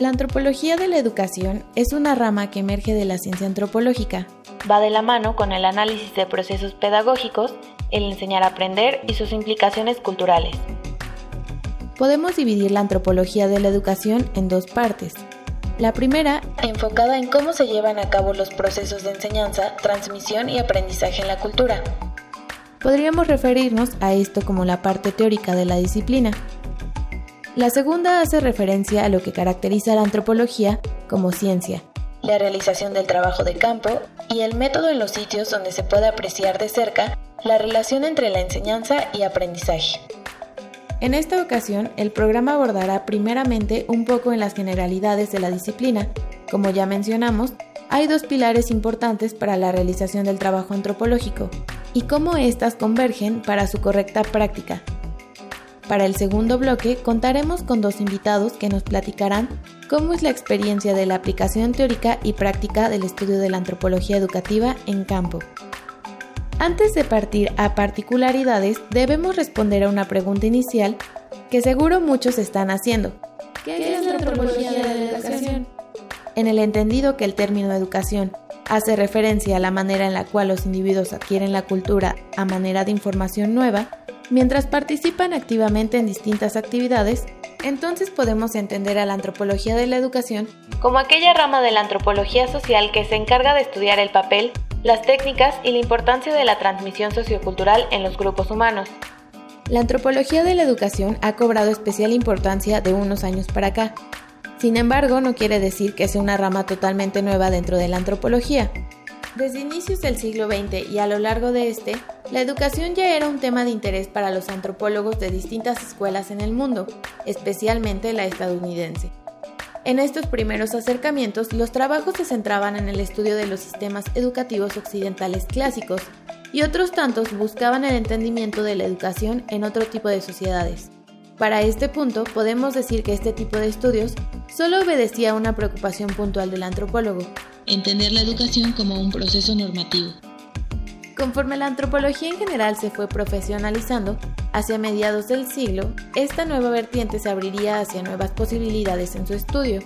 La antropología de la educación es una rama que emerge de la ciencia antropológica. Va de la mano con el análisis de procesos pedagógicos, el enseñar a aprender y sus implicaciones culturales. Podemos dividir la antropología de la educación en dos partes. La primera, enfocada en cómo se llevan a cabo los procesos de enseñanza, transmisión y aprendizaje en la cultura. Podríamos referirnos a esto como la parte teórica de la disciplina, la segunda hace referencia a lo que caracteriza a la antropología como ciencia, la realización del trabajo de campo y el método en los sitios donde se puede apreciar de cerca la relación entre la enseñanza y aprendizaje. En esta ocasión, el programa abordará primeramente un poco en las generalidades de la disciplina. Como ya mencionamos, hay dos pilares importantes para la realización del trabajo antropológico y cómo éstas convergen para su correcta práctica, para el segundo bloque contaremos con dos invitados que nos platicarán cómo es la experiencia de la aplicación teórica y práctica del estudio de la antropología educativa en campo. Antes de partir a particularidades, debemos responder a una pregunta inicial que seguro muchos están haciendo. ¿Qué, es la antropología de la educación? En el entendido que el término educación hace referencia a la manera en la cual los individuos adquieren la cultura a manera de información nueva, Mientras participan activamente en distintas actividades, entonces podemos entender a la antropología de la educación como aquella rama de la antropología social que se encarga de estudiar el papel, las técnicas y la importancia de la transmisión sociocultural en los grupos humanos. La antropología de la educación ha cobrado especial importancia de unos años para acá. Sin embargo, no quiere decir que sea una rama totalmente nueva dentro de la antropología. Desde inicios del siglo XX y a lo largo de este, la educación ya era un tema de interés para los antropólogos de distintas escuelas en el mundo, especialmente la estadounidense. En estos primeros acercamientos, los trabajos se centraban en el estudio de los sistemas educativos occidentales clásicos, y otros tantos buscaban el entendimiento de la educación en otro tipo de sociedades. Para este punto, podemos decir que este tipo de estudios solo obedecía a una preocupación puntual del antropólogo, entender la educación como un proceso normativo. Conforme la antropología en general se fue profesionalizando, hacia mediados del siglo, esta nueva vertiente se abriría hacia nuevas posibilidades en su estudio.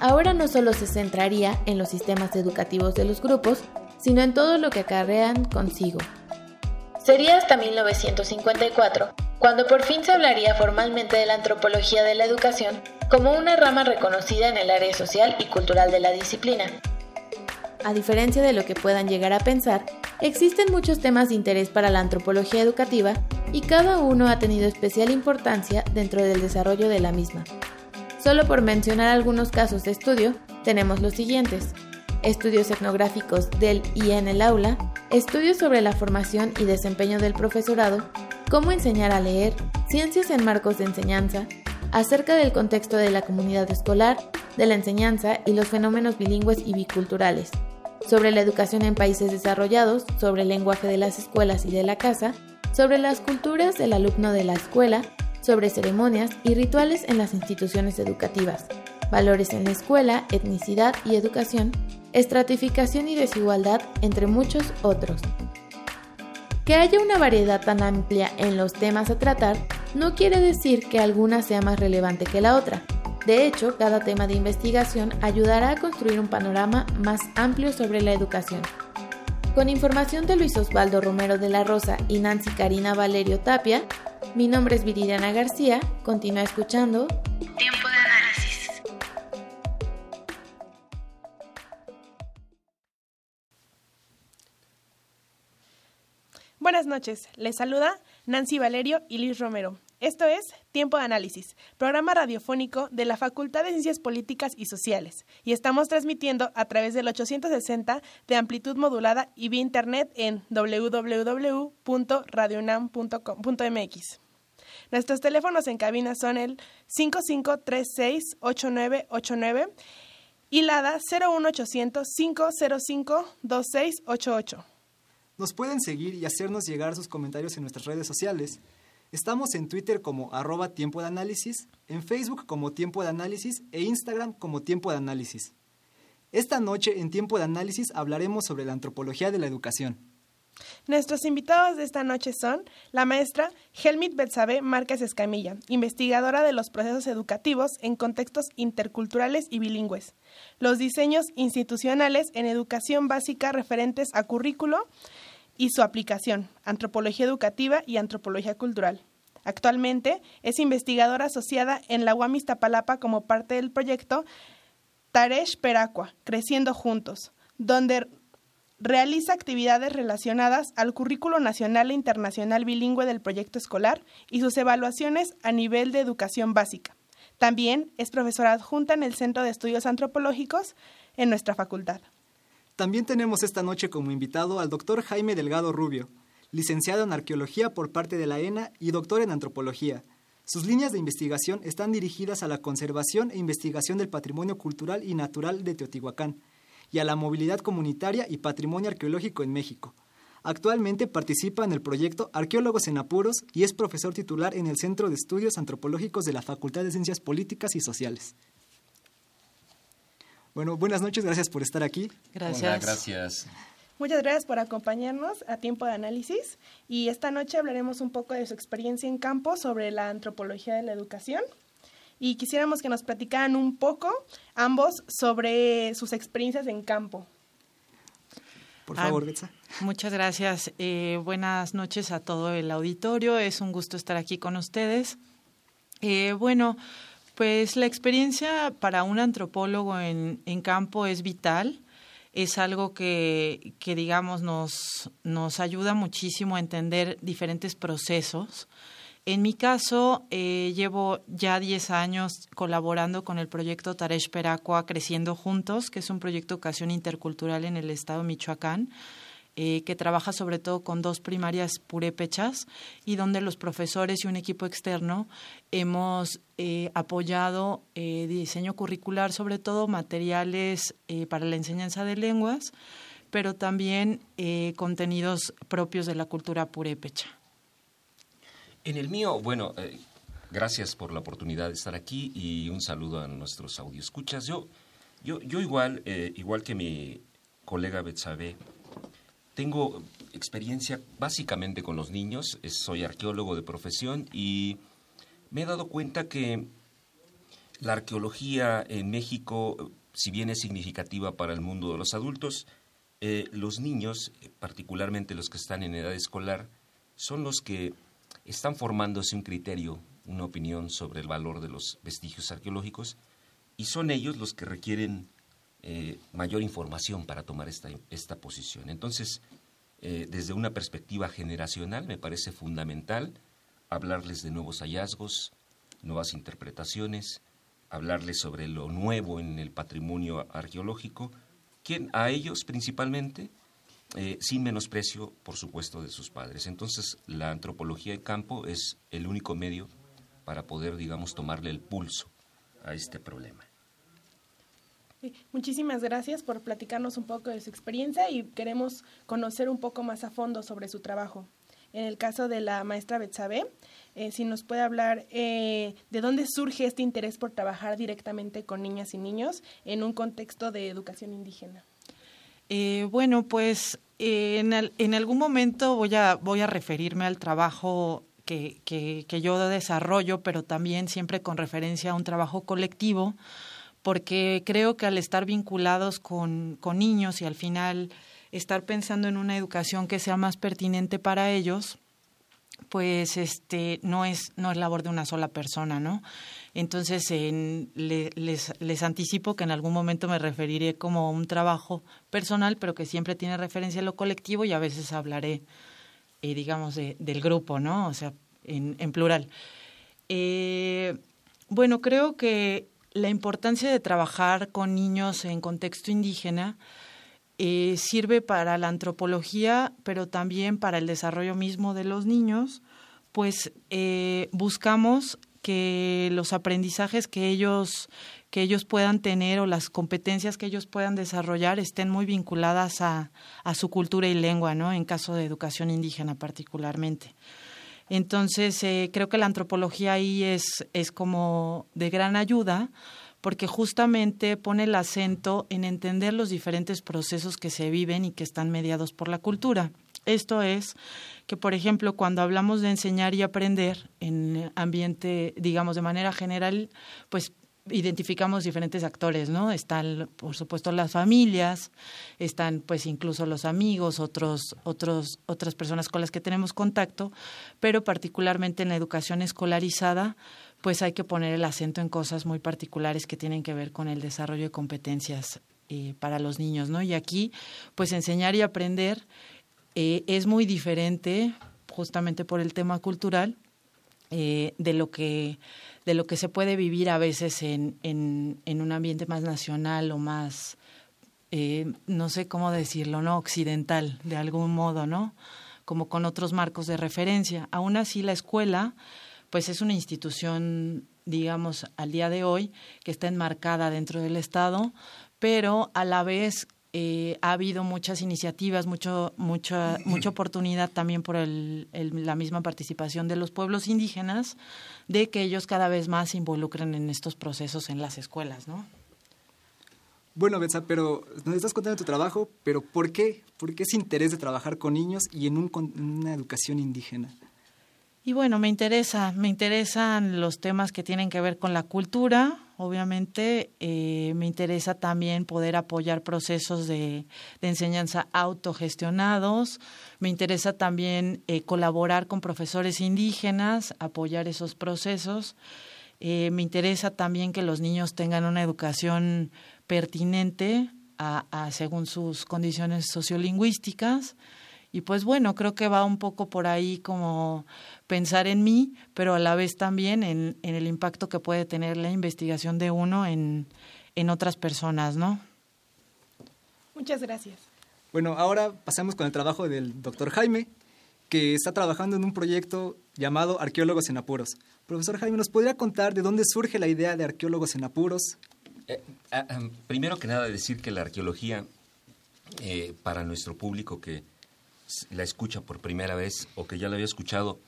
Ahora no solo se centraría en los sistemas educativos de los grupos, sino en todo lo que acarrean consigo. Sería hasta 1954 cuando por fin se hablaría formalmente de la antropología de la educación como una rama reconocida en el área social y cultural de la disciplina. A diferencia de lo que puedan llegar a pensar, existen muchos temas de interés para la antropología educativa y cada uno ha tenido especial importancia dentro del desarrollo de la misma. Solo por mencionar algunos casos de estudio, tenemos los siguientes. Estudios etnográficos del y en el aula, estudios sobre la formación y desempeño del profesorado, cómo enseñar a leer, ciencias en marcos de enseñanza, acerca del contexto de la comunidad escolar, de la enseñanza y los fenómenos bilingües y biculturales, sobre la educación en países desarrollados, sobre el lenguaje de las escuelas y de la casa, sobre las culturas del alumno de la escuela, sobre ceremonias y rituales en las instituciones educativas, valores en la escuela, etnicidad y educación, estratificación y desigualdad, entre muchos otros. Que haya una variedad tan amplia en los temas a tratar no quiere decir que alguna sea más relevante que la otra. De hecho, cada tema de investigación ayudará a construir un panorama más amplio sobre la educación. Con información de Luis Osvaldo Romero de la Rosa y Nancy Karina Valerio Tapia, mi nombre es Viridiana García. Continúa escuchando Tiempo de análisis. Buenas noches, les saluda Nancy Valerio y Luis Romero. Esto es Tiempo de Análisis, programa radiofónico de la Facultad de Ciencias Políticas y Sociales, y estamos transmitiendo a través del 860 de amplitud modulada y vía internet en www.radionam.mx. Nuestros teléfonos en cabina son el 5536-8989 y LADA 01800 505 2688. Nos pueden seguir y hacernos llegar sus comentarios en nuestras redes sociales. Estamos en Twitter como arroba tiempo de análisis, en Facebook como tiempo de análisis e Instagram como tiempo de análisis. Esta noche en tiempo de análisis hablaremos sobre la antropología de la educación. Nuestros invitados de esta noche son la maestra Helmut Betsabe Márquez Escamilla, investigadora de los procesos educativos en contextos interculturales y bilingües, los diseños institucionales en educación básica referentes a currículo y su aplicación, antropología educativa y antropología cultural. Actualmente es investigadora asociada en la UAM Iztapalapa como parte del proyecto Taresh Peracua, Creciendo Juntos, donde realiza actividades relacionadas al currículo nacional e internacional bilingüe del proyecto escolar y sus evaluaciones a nivel de educación básica. También es profesora adjunta en el Centro de Estudios Antropológicos en nuestra facultad. También tenemos esta noche como invitado al doctor Jaime Delgado Rubio, licenciado en arqueología por parte de la ENA y doctor en antropología. Sus líneas de investigación están dirigidas a la conservación e investigación del patrimonio cultural y natural de Teotihuacán y a la movilidad comunitaria y patrimonio arqueológico en México. Actualmente participa en el proyecto Arqueólogos en Apuros y es profesor titular en el Centro de Estudios Antropológicos de la Facultad de Ciencias Políticas y Sociales. Bueno, buenas noches, gracias por estar aquí. Gracias. gracias. Muchas gracias por acompañarnos a Tiempo de Análisis y esta noche hablaremos un poco de su experiencia en campo sobre la antropología de la educación y quisiéramos que nos platicaran un poco ambos sobre sus experiencias en campo. Por favor, ah, Betsa. Muchas gracias. Eh, buenas noches a todo el auditorio. Es un gusto estar aquí con ustedes. Eh, bueno, pues la experiencia para un antropólogo en, en campo es vital, es algo que, que digamos, nos, nos ayuda muchísimo a entender diferentes procesos. En mi caso, eh, llevo ya 10 años colaborando con el proyecto Taresh Peracua Creciendo Juntos, que es un proyecto de educación intercultural en el estado de Michoacán. Eh, que trabaja sobre todo con dos primarias purépechas y donde los profesores y un equipo externo hemos eh, apoyado eh, diseño curricular, sobre todo materiales para la enseñanza de lenguas, pero también contenidos propios de la cultura purépecha. En el mío, bueno, gracias por la oportunidad de estar aquí y un saludo a nuestros audioscuchas. Yo, yo, yo igual, igual que mi colega Betsabe, tengo experiencia básicamente con los niños, soy arqueólogo de profesión y me he dado cuenta que la arqueología en México, si bien es significativa para el mundo de los adultos, eh, los niños, particularmente los que están en edad escolar, son los que están formándose un criterio, una opinión sobre el valor de los vestigios arqueológicos y son ellos los que requieren eh, mayor información para tomar esta, esta posición. Entonces, eh, desde una perspectiva generacional, me parece fundamental hablarles de nuevos hallazgos, nuevas interpretaciones, hablarles sobre lo nuevo en el patrimonio arqueológico, quien a ellos principalmente, eh, sin menosprecio, por supuesto, de sus padres. Entonces, la antropología de campo es el único medio para poder, digamos, tomarle el pulso a este problema. Muchísimas gracias por platicarnos un poco de su experiencia y queremos conocer un poco más a fondo sobre su trabajo. En el caso de la maestra Betsabe, eh, si nos puede hablar eh, de dónde surge este interés por trabajar directamente con niñas y niños en un contexto de educación indígena. Eh, bueno, pues en, algún momento voy a, voy a referirme al trabajo que, que yo desarrollo, pero también siempre con referencia a un trabajo colectivo porque creo que al estar vinculados con, con niños y al final estar pensando en una educación que sea más pertinente para ellos, pues este no es no es labor de una sola persona, ¿no? Entonces en, les, les anticipo que en algún momento me referiré como un trabajo personal, pero que siempre tiene referencia a lo colectivo y a veces hablaré eh, digamos, del grupo, ¿no? O sea, en, en plural. Eh, bueno, creo que la importancia de trabajar con niños en contexto indígena eh, sirve para la antropología, pero también para el desarrollo mismo de los niños, pues eh, buscamos que los aprendizajes que ellos que ellos puedan tener o las competencias que ellos puedan desarrollar estén muy vinculadas a, a su cultura y lengua, ¿no? En caso de educación indígena particularmente. Entonces, eh, creo que la antropología ahí es, es como de gran ayuda porque justamente pone el acento en entender los diferentes procesos que se viven y que están mediados por la cultura. Esto es que, por ejemplo, cuando hablamos de enseñar y aprender en ambiente, digamos, de manera general, pues identificamos diferentes actores, ¿no? Están, por supuesto, las familias, están, pues, incluso los amigos, otros, otros, otras personas con las que tenemos contacto, pero particularmente en la educación escolarizada, pues hay que poner el acento en cosas muy particulares que tienen que ver con el desarrollo de competencias eh, para los niños, ¿no? Y aquí, pues, enseñar y aprender eh, es muy diferente, justamente por el tema cultural, eh, de lo que de lo que se puede vivir a veces en, en, un ambiente más nacional o más, eh, no sé cómo decirlo, ¿no? Occidental, de algún modo, ¿no? Como con otros marcos de referencia. Aún así, la escuela, pues es una institución, digamos, al día de hoy, que está enmarcada dentro del Estado, pero a la vez eh, ha habido muchas iniciativas, mucho, mucha, mucha oportunidad también por el, la misma participación de los pueblos indígenas de que ellos cada vez más se involucren en estos procesos en las escuelas, ¿no? Bueno, Betsa, pero nos estás contando tu trabajo, pero ¿por qué? ¿Por qué ese interés de trabajar con niños y en, un, en una educación indígena? Y bueno, me interesa, me interesan los temas que tienen que ver con la cultura, obviamente. Eh, me interesa también poder apoyar procesos de, enseñanza autogestionados. Me interesa también eh, colaborar con profesores indígenas, apoyar esos procesos. Eh, me interesa también que los niños tengan una educación pertinente según sus condiciones sociolingüísticas. Y pues bueno, creo que va un poco por ahí como pensar en mí, pero a la vez también en, en el impacto que puede tener la investigación de uno en, en otras personas, ¿no? Muchas gracias. Bueno, ahora pasamos con el trabajo del doctor Jaime, que está trabajando en un proyecto llamado Arqueólogos en Apuros. Profesor Jaime, ¿nos podría contar de dónde surge la idea de Arqueólogos en Apuros? Eh, ah, ah, primero que nada, decir que la arqueología, eh, para nuestro público que la escucha por primera vez o que ya la había escuchado,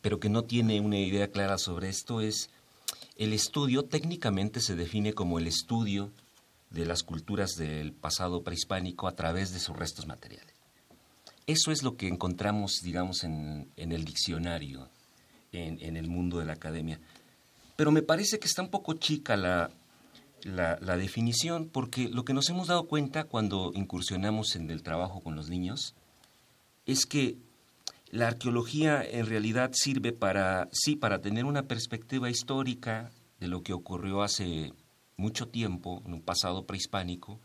pero que no tiene una idea clara sobre esto, es el estudio técnicamente se define como el estudio de las culturas del pasado prehispánico a través de sus restos materiales. Eso es lo que encontramos, digamos, en, el diccionario, en, el mundo de la academia. Pero me parece que está un poco chica la, la, definición, porque lo que nos hemos dado cuenta cuando incursionamos en el trabajo con los niños es que la arqueología en realidad sirve para, sí, para tener una perspectiva histórica de lo que ocurrió hace mucho tiempo, en un pasado prehispánico,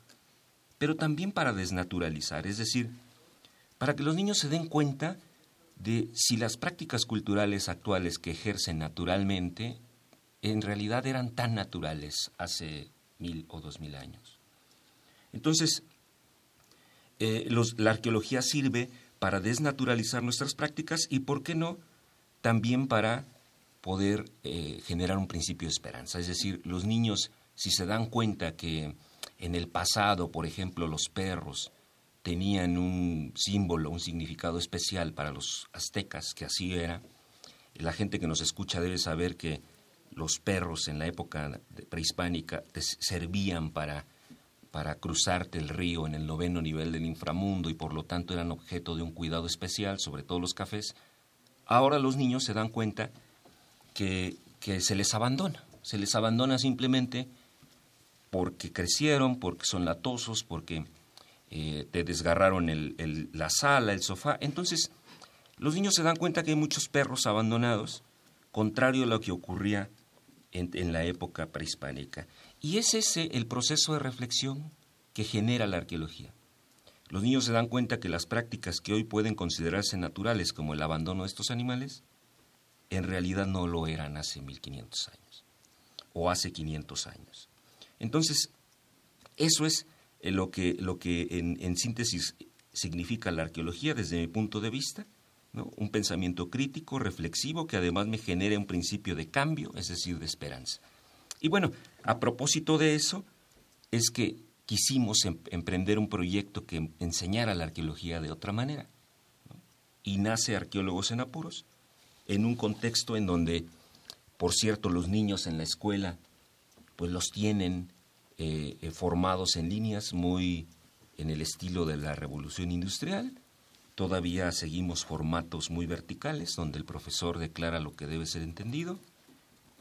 pero también para desnaturalizar, es decir, para que los niños se den cuenta de si las prácticas culturales actuales que ejercen naturalmente en realidad eran tan naturales hace mil o dos mil años. Entonces, eh, la arqueología sirve para desnaturalizar nuestras prácticas y, ¿por qué no?, también para poder eh, generar un principio de esperanza. Es decir, los niños, si se dan cuenta que en el pasado, por ejemplo, los perros tenían un símbolo, un significado especial para los aztecas, que así era, la gente que nos escucha debe saber que los perros en la época prehispánica servían para para cruzarte el río en el noveno nivel del inframundo y por lo tanto eran objeto de un cuidado especial, sobre todo los cafés, ahora los niños se dan cuenta que, se les abandona, se les abandona simplemente porque crecieron, porque son latosos, porque eh, te desgarraron la sala, el sofá. Entonces, los niños se dan cuenta que hay muchos perros abandonados, contrario a lo que ocurría en la época prehispánica. Y es ese el proceso de reflexión que genera la arqueología. los niños se dan cuenta que las prácticas que hoy pueden considerarse naturales, como el abandono de estos animales, en realidad no lo eran hace 1500 años o hace 500 años. Entonces, eso es eh, lo que, lo que en, síntesis significa la arqueología desde mi punto de vista, un pensamiento crítico, reflexivo, que además me genere un principio de cambio, es decir, de esperanza. Y bueno, a propósito de eso, es que quisimos em, emprender un proyecto que enseñara la arqueología de otra manera. Y nace Arqueólogos en Apuros, en un contexto en donde, por cierto, los niños en la escuela, pues los tienen eh, eh, formados en líneas muy en el estilo de la revolución industrial. Todavía seguimos formatos muy verticales, donde el profesor declara lo que debe ser entendido.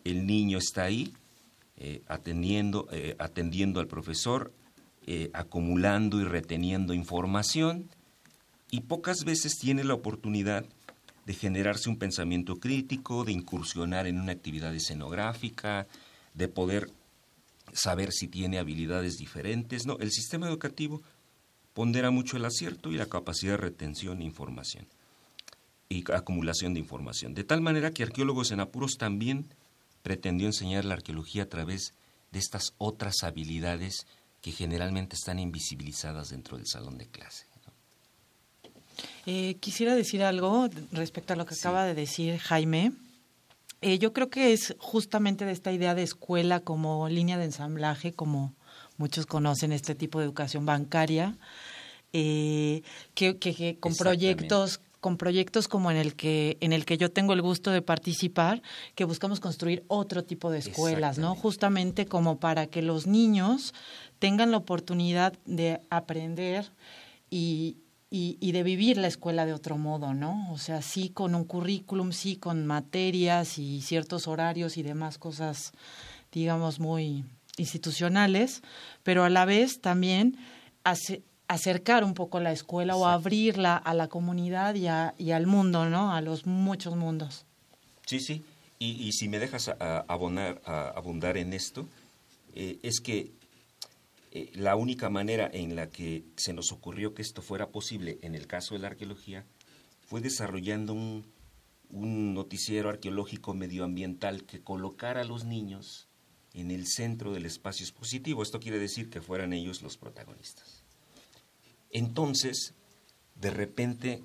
El niño está ahí, eh, atendiendo, atendiendo al profesor, acumulando y reteniendo información, y pocas veces tiene la oportunidad de generarse un pensamiento crítico, de incursionar en una actividad escenográfica, de poder saber si tiene habilidades diferentes. No, el sistema educativo pondera mucho el acierto y la capacidad de retención de información y acumulación de información. De tal manera que Arqueólogos en Apuros también pretendió enseñar la arqueología a través de estas otras habilidades que generalmente están invisibilizadas dentro del salón de clase. Eh, quisiera decir algo respecto a lo que acaba de decir Jaime. Eh, yo creo que es justamente de esta idea de escuela como línea de ensamblaje, como muchos conocen este tipo de educación bancaria, eh, que, con proyectos con proyectos como en el que en el que yo tengo el gusto de participar, que buscamos construir otro tipo de escuelas, ¿no? Justamente como para que los niños tengan la oportunidad de aprender y, y, de vivir la escuela de otro modo, ¿no? O sea, sí con un currículum, sí con materias y ciertos horarios y demás cosas, digamos, muy institucionales, pero a la vez también acercar un poco la escuela o abrirla a la comunidad y, al mundo, ¿no? A los muchos mundos. Sí, sí. Y, si me dejas abonar, abundar en esto, eh, es que eh, la única manera en la que se nos ocurrió que esto fuera posible en el caso de la arqueología fue desarrollando un, noticiero arqueológico medioambiental que colocara a los niños en el centro del espacio expositivo. Esto quiere decir que fueran ellos los protagonistas. Entonces, de repente,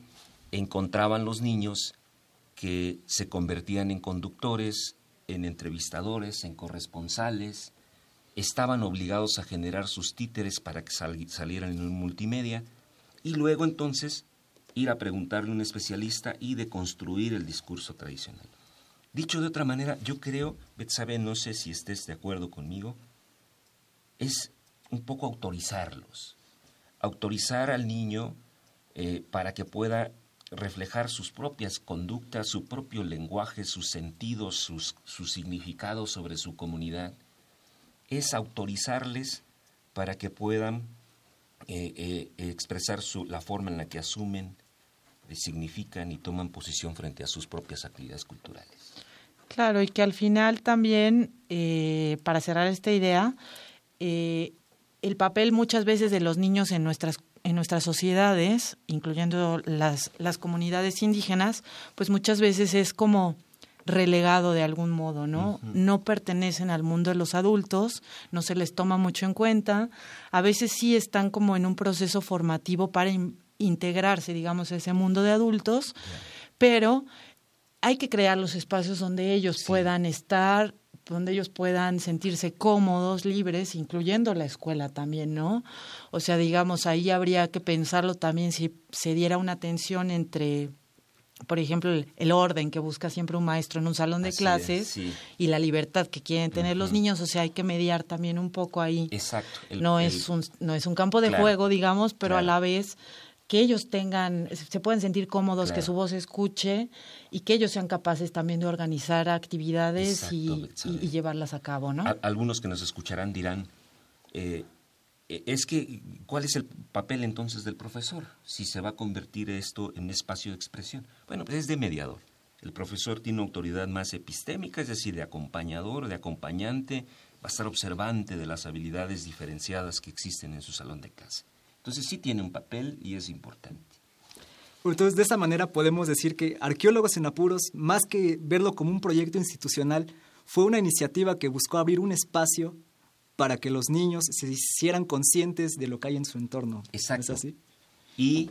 encontraban los niños que se convertían en conductores, en entrevistadores, en corresponsales, estaban obligados a generar sus títeres para que salieran en un multimedia y luego entonces ir a preguntarle a un especialista y deconstruir el discurso tradicional. Dicho de otra manera, yo creo, Betsabe, no sé si estés de acuerdo conmigo, es un poco autorizarlos, autorizar al niño eh, para que pueda reflejar sus propias conductas, su propio lenguaje, sus sentidos, sus, sus significados sobre su comunidad es autorizarles para que puedan eh, eh, expresar su, la forma en la que asumen, significan y toman posición frente a sus propias actividades culturales. Claro, y que al final también, para cerrar esta idea, el papel muchas veces de los niños en nuestras en nuestras sociedades, incluyendo las, las comunidades indígenas, pues muchas veces es como relegado de algún modo, ¿no? No pertenecen al mundo de los adultos, no se les toma mucho en cuenta, a veces sí están como en un proceso formativo para integrarse, digamos, a ese mundo de adultos, pero hay que crear los espacios donde ellos puedan estar, donde ellos puedan sentirse cómodos, libres, incluyendo la escuela también, ¿no? O sea, digamos, ahí habría que pensarlo también si se diera una tensión entre por ejemplo, el, orden que busca siempre un maestro en un salón de clases y la libertad que quieren tener los niños, o sea, hay que mediar también un poco ahí. Exacto. no, es un, no es un campo de juego, digamos, pero a la vez que ellos tengan, se pueden sentir cómodos, que su voz se escuche y que ellos sean capaces también de organizar actividades y, llevarlas a cabo, ¿no? algunos que nos escucharán dirán, eh, eh, es que, ¿cuál es el papel entonces del profesor? Si se va a convertir esto en espacio de expresión. Bueno, pues es de mediador. El profesor tiene una autoridad más epistémica, es decir, de acompañador, de acompañante, va a estar observante de las habilidades diferenciadas que existen en su salón de clase. Entonces sí tiene un papel y es importante. Entonces, de esta manera podemos decir que Arqueólogos en Apuros, más que verlo como un proyecto institucional, fue una iniciativa que buscó abrir un espacio para que los niños se hicieran conscientes de lo que hay en su entorno. Exacto. ¿Es así? Y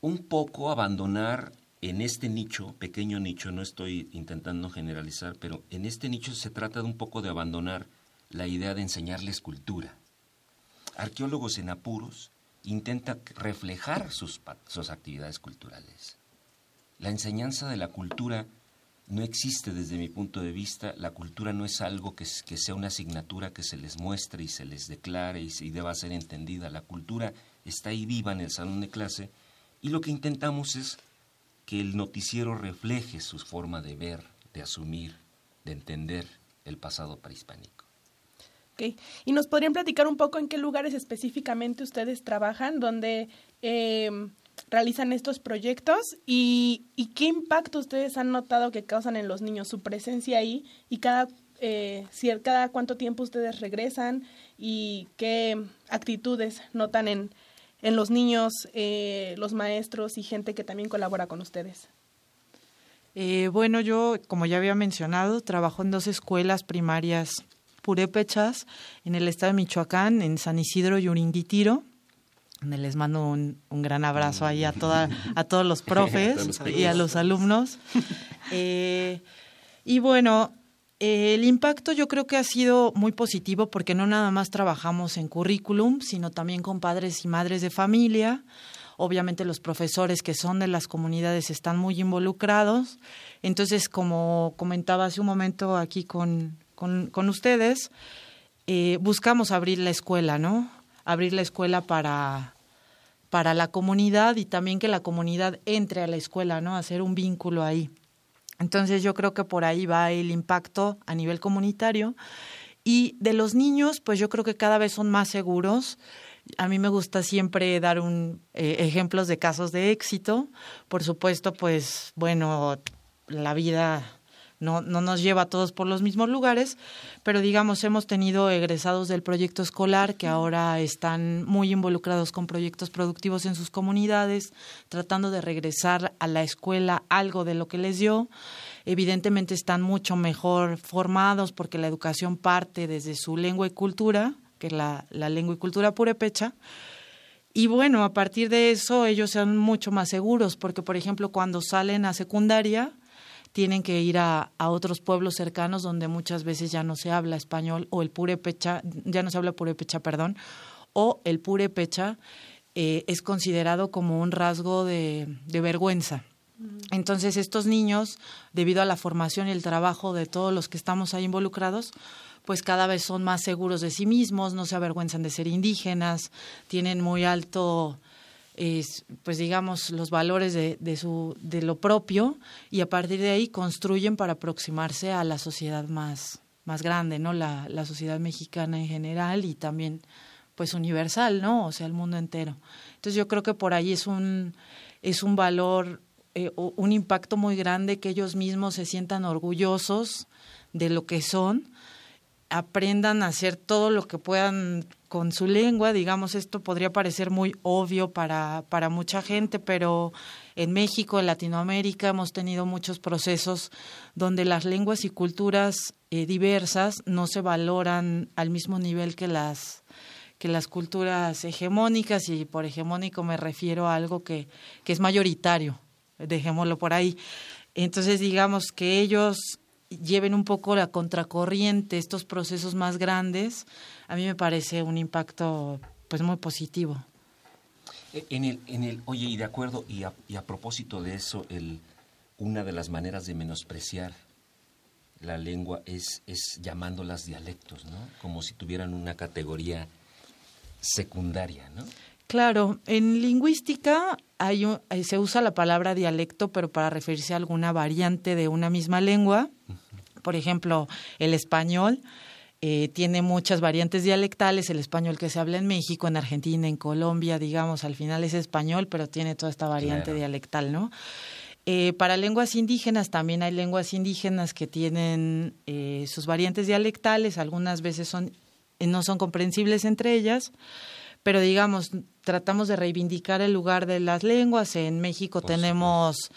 un poco abandonar en este nicho, pequeño nicho, no estoy intentando generalizar, pero en este nicho se trata de un poco de abandonar la idea de enseñarles cultura. Arqueólogos en apuros intenta reflejar sus, sus actividades culturales. La enseñanza de la cultura no existe desde mi punto de vista. La cultura no es algo que, que sea una asignatura que se les muestre y se les declare y, y deba ser entendida. La cultura está ahí viva en el salón de clase y lo que intentamos es que el noticiero refleje su forma de ver, de asumir, de entender el pasado prehispánico. ¿Y nos podrían platicar un poco en qué lugares específicamente ustedes trabajan, donde eh, realizan estos proyectos y, qué impacto ustedes han notado que causan en los niños, su presencia ahí y cada, eh, cada cuánto tiempo ustedes regresan y qué actitudes notan en, en los niños, eh, los maestros y gente que también colabora con ustedes? Eh, bueno, yo, como ya había mencionado, trabajo en dos escuelas primarias purépechas en el estado de Michoacán, en San Isidro y Uringuitiro. Donde les mando un, un, gran abrazo ahí a, toda, a todos los profes y a los alumnos. Eh, y bueno, eh, el impacto yo creo que ha sido muy positivo porque no nada más trabajamos en currículum, sino también con padres y madres de familia. Obviamente los profesores que son de las comunidades están muy involucrados. Entonces, como comentaba hace un momento aquí con, con, con ustedes, eh, buscamos abrir la escuela, ¿no? Abrir la escuela para, para la comunidad y también que la comunidad entre a la escuela, ¿no? Hacer un vínculo ahí. Entonces yo creo que por ahí va el impacto a nivel comunitario. Y de los niños, pues yo creo que cada vez son más seguros. A mí me gusta siempre dar un, eh, ejemplos de casos de éxito. Por supuesto, pues bueno, la vida no, no nos lleva a todos por los mismos lugares, pero digamos, hemos tenido egresados del proyecto escolar que ahora están muy involucrados con proyectos productivos en sus comunidades, tratando de regresar a la escuela algo de lo que les dio. Evidentemente están mucho mejor formados porque la educación parte desde su lengua y cultura, que es la, la lengua y cultura purépecha. Y bueno, a partir de eso ellos son mucho más seguros porque, por ejemplo, cuando salen a secundaria, tienen que ir a, a, otros pueblos cercanos donde muchas veces ya no se habla español o el purépecha, ya no se habla purépecha, perdón, o el purépecha eh, es considerado como un rasgo de, de vergüenza. Entonces estos niños, debido a la formación y el trabajo de todos los que estamos ahí involucrados, pues cada vez son más seguros de sí mismos, no se avergüenzan de ser indígenas, tienen muy alto es, pues digamos, los valores de, de, su, de lo propio y a partir de ahí construyen para aproximarse a la sociedad más, más grande, ¿no? La, la sociedad mexicana en general y también pues universal, ¿no? O sea, el mundo entero. Entonces yo creo que por ahí es un, es un valor, eh, un impacto muy grande que ellos mismos se sientan orgullosos de lo que son, aprendan a hacer todo lo que puedan con su lengua, digamos, esto podría parecer muy obvio para, para mucha gente, pero en México, en Latinoamérica, hemos tenido muchos procesos donde las lenguas y culturas eh, diversas no se valoran al mismo nivel que las que las culturas hegemónicas, y por hegemónico me refiero a algo que, que es mayoritario, dejémoslo por ahí. Entonces, digamos que ellos lleven un poco la contracorriente, estos procesos más grandes, a mí me parece un impacto pues muy positivo. E, en el, en el, oye, y de acuerdo, y a, y a propósito de eso, el, una de las maneras de menospreciar la lengua es, es llamándolas dialectos, ¿no? Como si tuvieran una categoría secundaria, ¿no? Claro, en lingüística hay un, eh, se usa la palabra dialecto, pero para referirse a alguna variante de una misma lengua. Por ejemplo, el español eh, tiene muchas variantes dialectales, el español que se habla en México, en Argentina, en Colombia, digamos, al final es español, pero tiene toda esta variante claro. dialectal, ¿no? Eh, para lenguas indígenas también hay lenguas indígenas que tienen sus variantes dialectales, algunas veces son, no son comprensibles entre ellas pero digamos, tratamos de reivindicar el lugar de las lenguas. En México tenemos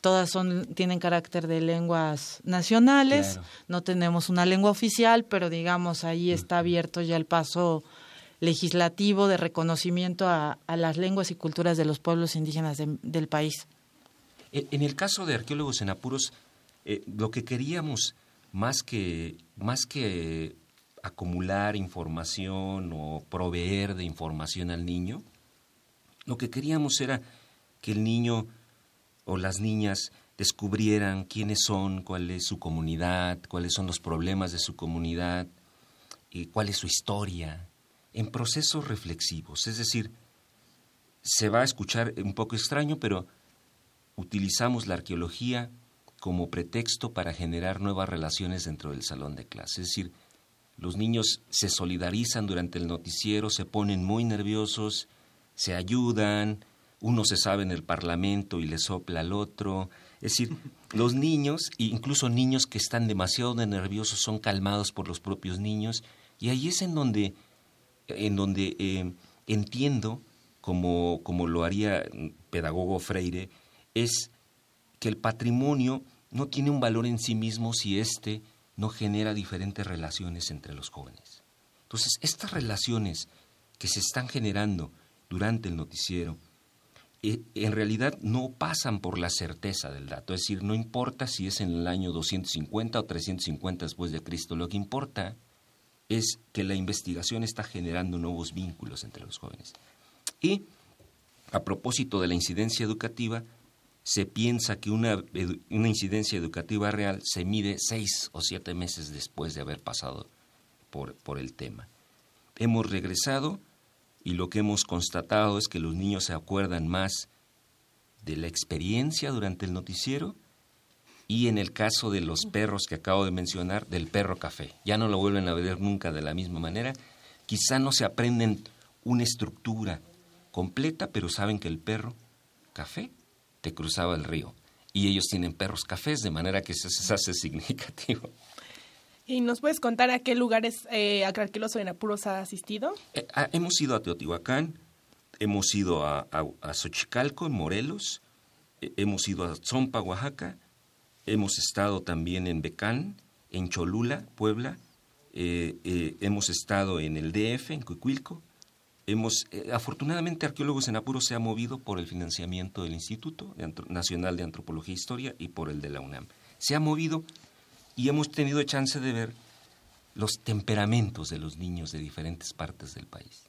todas son tienen carácter de lenguas nacionales, no tenemos una lengua oficial, pero digamos ahí está abierto ya el paso legislativo de reconocimiento a, las lenguas y culturas de los pueblos indígenas del país. En el caso de arqueólogos en apuros, eh, lo que queríamos más que más que acumular información o proveer de información al niño, lo que queríamos era que el niño o las niñas descubrieran quiénes son, cuál es su comunidad, cuáles son los problemas de su comunidad, y cuál es su historia, en procesos reflexivos. Es decir, se va a escuchar un poco extraño, pero utilizamos la arqueología como pretexto para generar nuevas relaciones dentro del salón de clase. Es decir, los niños se solidarizan durante el noticiero, se ponen muy nerviosos, se ayudan, uno se sabe en el Parlamento y le sopla al otro. Es decir, los niños, incluso niños que están demasiado nerviosos, son calmados por los propios niños. Y ahí es en donde, en donde eh, entiendo, como, como lo haría pedagogo Freire, es que el patrimonio no tiene un valor en sí mismo si éste no genera diferentes relaciones entre los jóvenes. Entonces, estas relaciones que se están generando durante el noticiero, eh, en realidad no pasan por la certeza del dato, es decir, no importa si es en el año 250 o 350 después de Cristo, lo que importa es que la investigación está generando nuevos vínculos entre los jóvenes. Y a propósito de la incidencia educativa, se piensa que una, incidencia educativa real se mide seis o siete meses después de haber pasado por, por el tema. Hemos regresado y lo que hemos constatado es que los niños se acuerdan más de la experiencia durante el noticiero y en el caso de los perros que acabo de mencionar, del perro café. Ya no lo vuelven a ver nunca de la misma manera. Quizá no se aprenden una estructura completa, pero saben que el perro café te cruzaba el río. Y ellos tienen perros cafés, de manera que eso se hace significativo. ¿Y nos puedes contar a qué lugares eh, Arqueloso en Apuros ha asistido? Eh, ah, hemos ido a Teotihuacán, hemos ido a, a, Xochicalco, en Morelos, eh, hemos ido a Zompa, Oaxaca, hemos estado también en Becán, en Cholula, Puebla, eh, hemos estado en el DF, en Cuicuilco. Hemos, afortunadamente, Arqueólogos en Apuros se ha movido por el financiamiento del Instituto Nacional de Antropología e Historia y por el de la UNAM. Se ha movido y hemos tenido chance de ver los temperamentos de los niños de diferentes partes del país.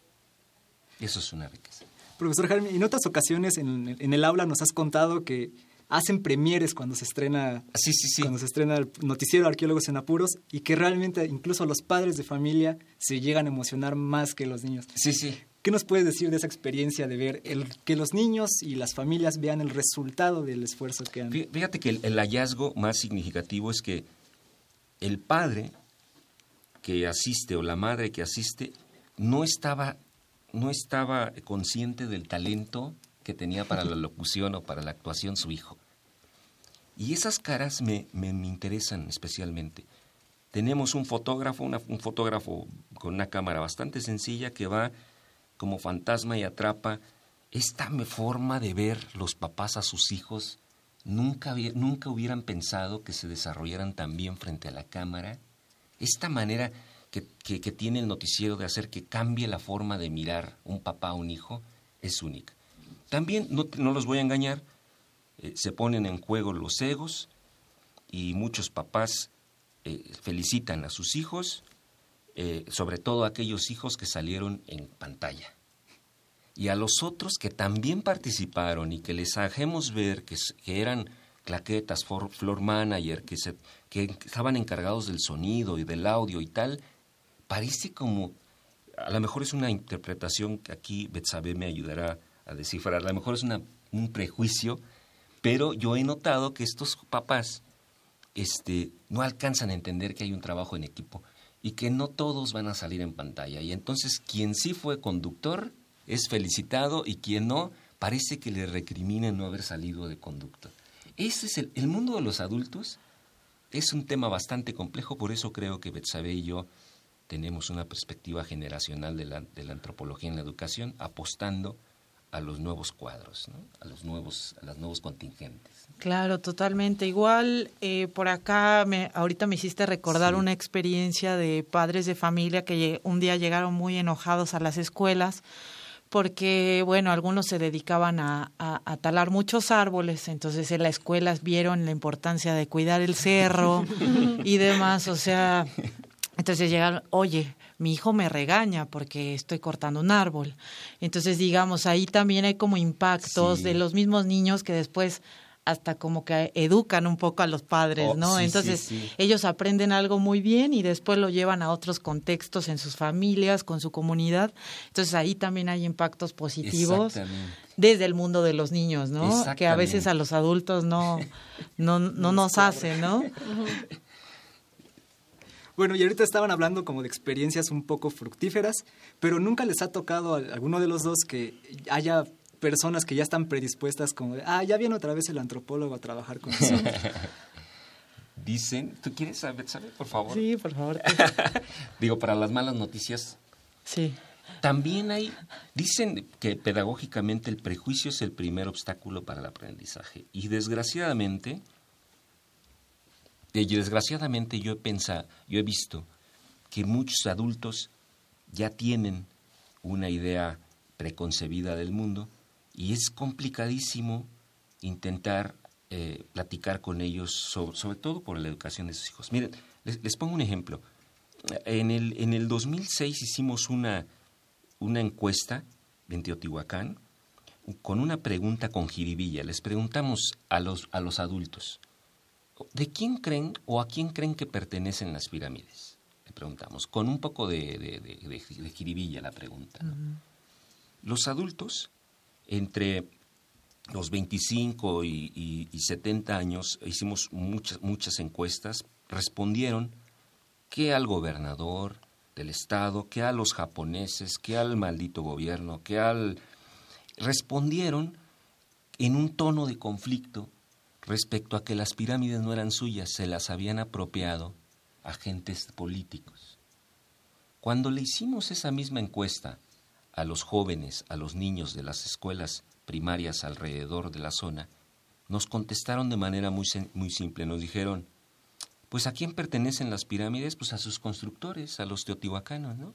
Eso es una riqueza. Profesor Jaime, en otras ocasiones en, el aula nos has contado que hacen premieres cuando se estrena sí, sí, sí. cuando se estrena el noticiero Arqueólogos en Apuros y que realmente incluso los padres de familia se llegan a emocionar más que los niños. Sí, sí. ¿Qué nos puedes decir de esa experiencia de ver que los niños y las familias vean el resultado del esfuerzo que han? Fíjate que el hallazgo más significativo es que el padre que asiste o la madre que asiste no estaba, no estaba consciente del talento que tenía para la locución o para la actuación su hijo. Y esas caras me, me, interesan especialmente. Tenemos un fotógrafo, un fotógrafo con una cámara bastante sencilla que va como fantasma y atrapa esta forma de ver los papás a sus hijos nunca, nunca hubieran pensado que se desarrollaran tan bien frente a la cámara. Esta manera que, tiene el noticiero de hacer que cambie la forma de mirar un papá a un hijo es única. También, no, no los voy a engañar, eh, se ponen en juego los egos y muchos papás eh, felicitan a sus hijos, eh, sobre todo aquellos hijos que salieron en pantalla. Y a los otros que también participaron y que les hagemos ver que, eran claquetas, floor manager, que, se, que estaban encargados del sonido y del audio y tal, parece como, a lo mejor es una interpretación que aquí Betsabe me ayudará a descifrar, a lo mejor es una, un prejuicio, pero yo he notado que estos papás este, no alcanzan a entender que hay un trabajo en equipo y que no todos van a salir en pantalla. Y entonces quien sí fue conductor es felicitado y quien no, parece que le recrimina no haber salido de conducta. Ese es el, el mundo de los adultos. Es un tema bastante complejo, por eso creo que Betsabe y yo tenemos una perspectiva generacional de la, de la antropología en la educación apostando a los nuevos cuadros, a los nuevos, a los nuevos contingentes. Claro, totalmente. Igual eh, por acá, me, ahorita me hiciste recordar una experiencia de padres de familia que un día llegaron muy enojados a las escuelas porque, bueno, algunos se dedicaban a, a, talar muchos árboles, entonces en la escuela vieron la importancia de cuidar el cerro y demás, o sea, entonces llegaron, oye, mi hijo me regaña porque estoy cortando un árbol. Entonces, digamos, ahí también hay como impactos de los mismos niños que después hasta como que educan un poco a los padres, oh, ¿no? Entonces ellos aprenden algo muy bien y después lo llevan a otros contextos en sus familias, con su comunidad. Entonces ahí también hay impactos positivos desde el mundo de los niños, ¿no? Que a veces a los adultos no, no, no nos hacen, ¿no? Bueno, y ahorita estaban hablando como de experiencias un poco fructíferas, pero nunca les ha tocado a alguno de los dos que haya personas que ya están predispuestas como de, ah, ya viene otra vez el antropólogo a trabajar con nosotros. Dicen, ¿tú quieres saber, saber, por favor? Sí, por favor. Digo, para las malas noticias. Sí. También hay, dicen que pedagógicamente el prejuicio es el primer obstáculo para el aprendizaje. Y desgraciadamente, desgraciadamente yo he pensado, yo he visto que muchos adultos ya tienen una idea preconcebida del mundo y es complicadísimo intentar eh, platicar con ellos sobre, todo por la educación de sus hijos. Miren, les, pongo un ejemplo. En el, en el 2006 hicimos una, una encuesta en Teotihuacán con una pregunta con jiribilla. Les preguntamos a los, a los adultos, ¿de quién creen o a quién creen que pertenecen las pirámides? Le preguntamos, con un poco de, de, jiribilla la pregunta. Los adultos, entre los 25 y, 70 años, hicimos muchas, muchas encuestas, respondieron que al gobernador del estado, que a los japoneses, que al maldito gobierno, que al... respondieron en un tono de conflicto respecto a que las pirámides no eran suyas, se las habían apropiado agentes políticos. Cuando le hicimos esa misma encuesta a los jóvenes, a los niños de las escuelas primarias alrededor de la zona, nos contestaron de manera muy, muy simple, nos dijeron, pues a quién pertenecen las pirámides, pues a sus constructores, a los teotihuacanos, ¿no?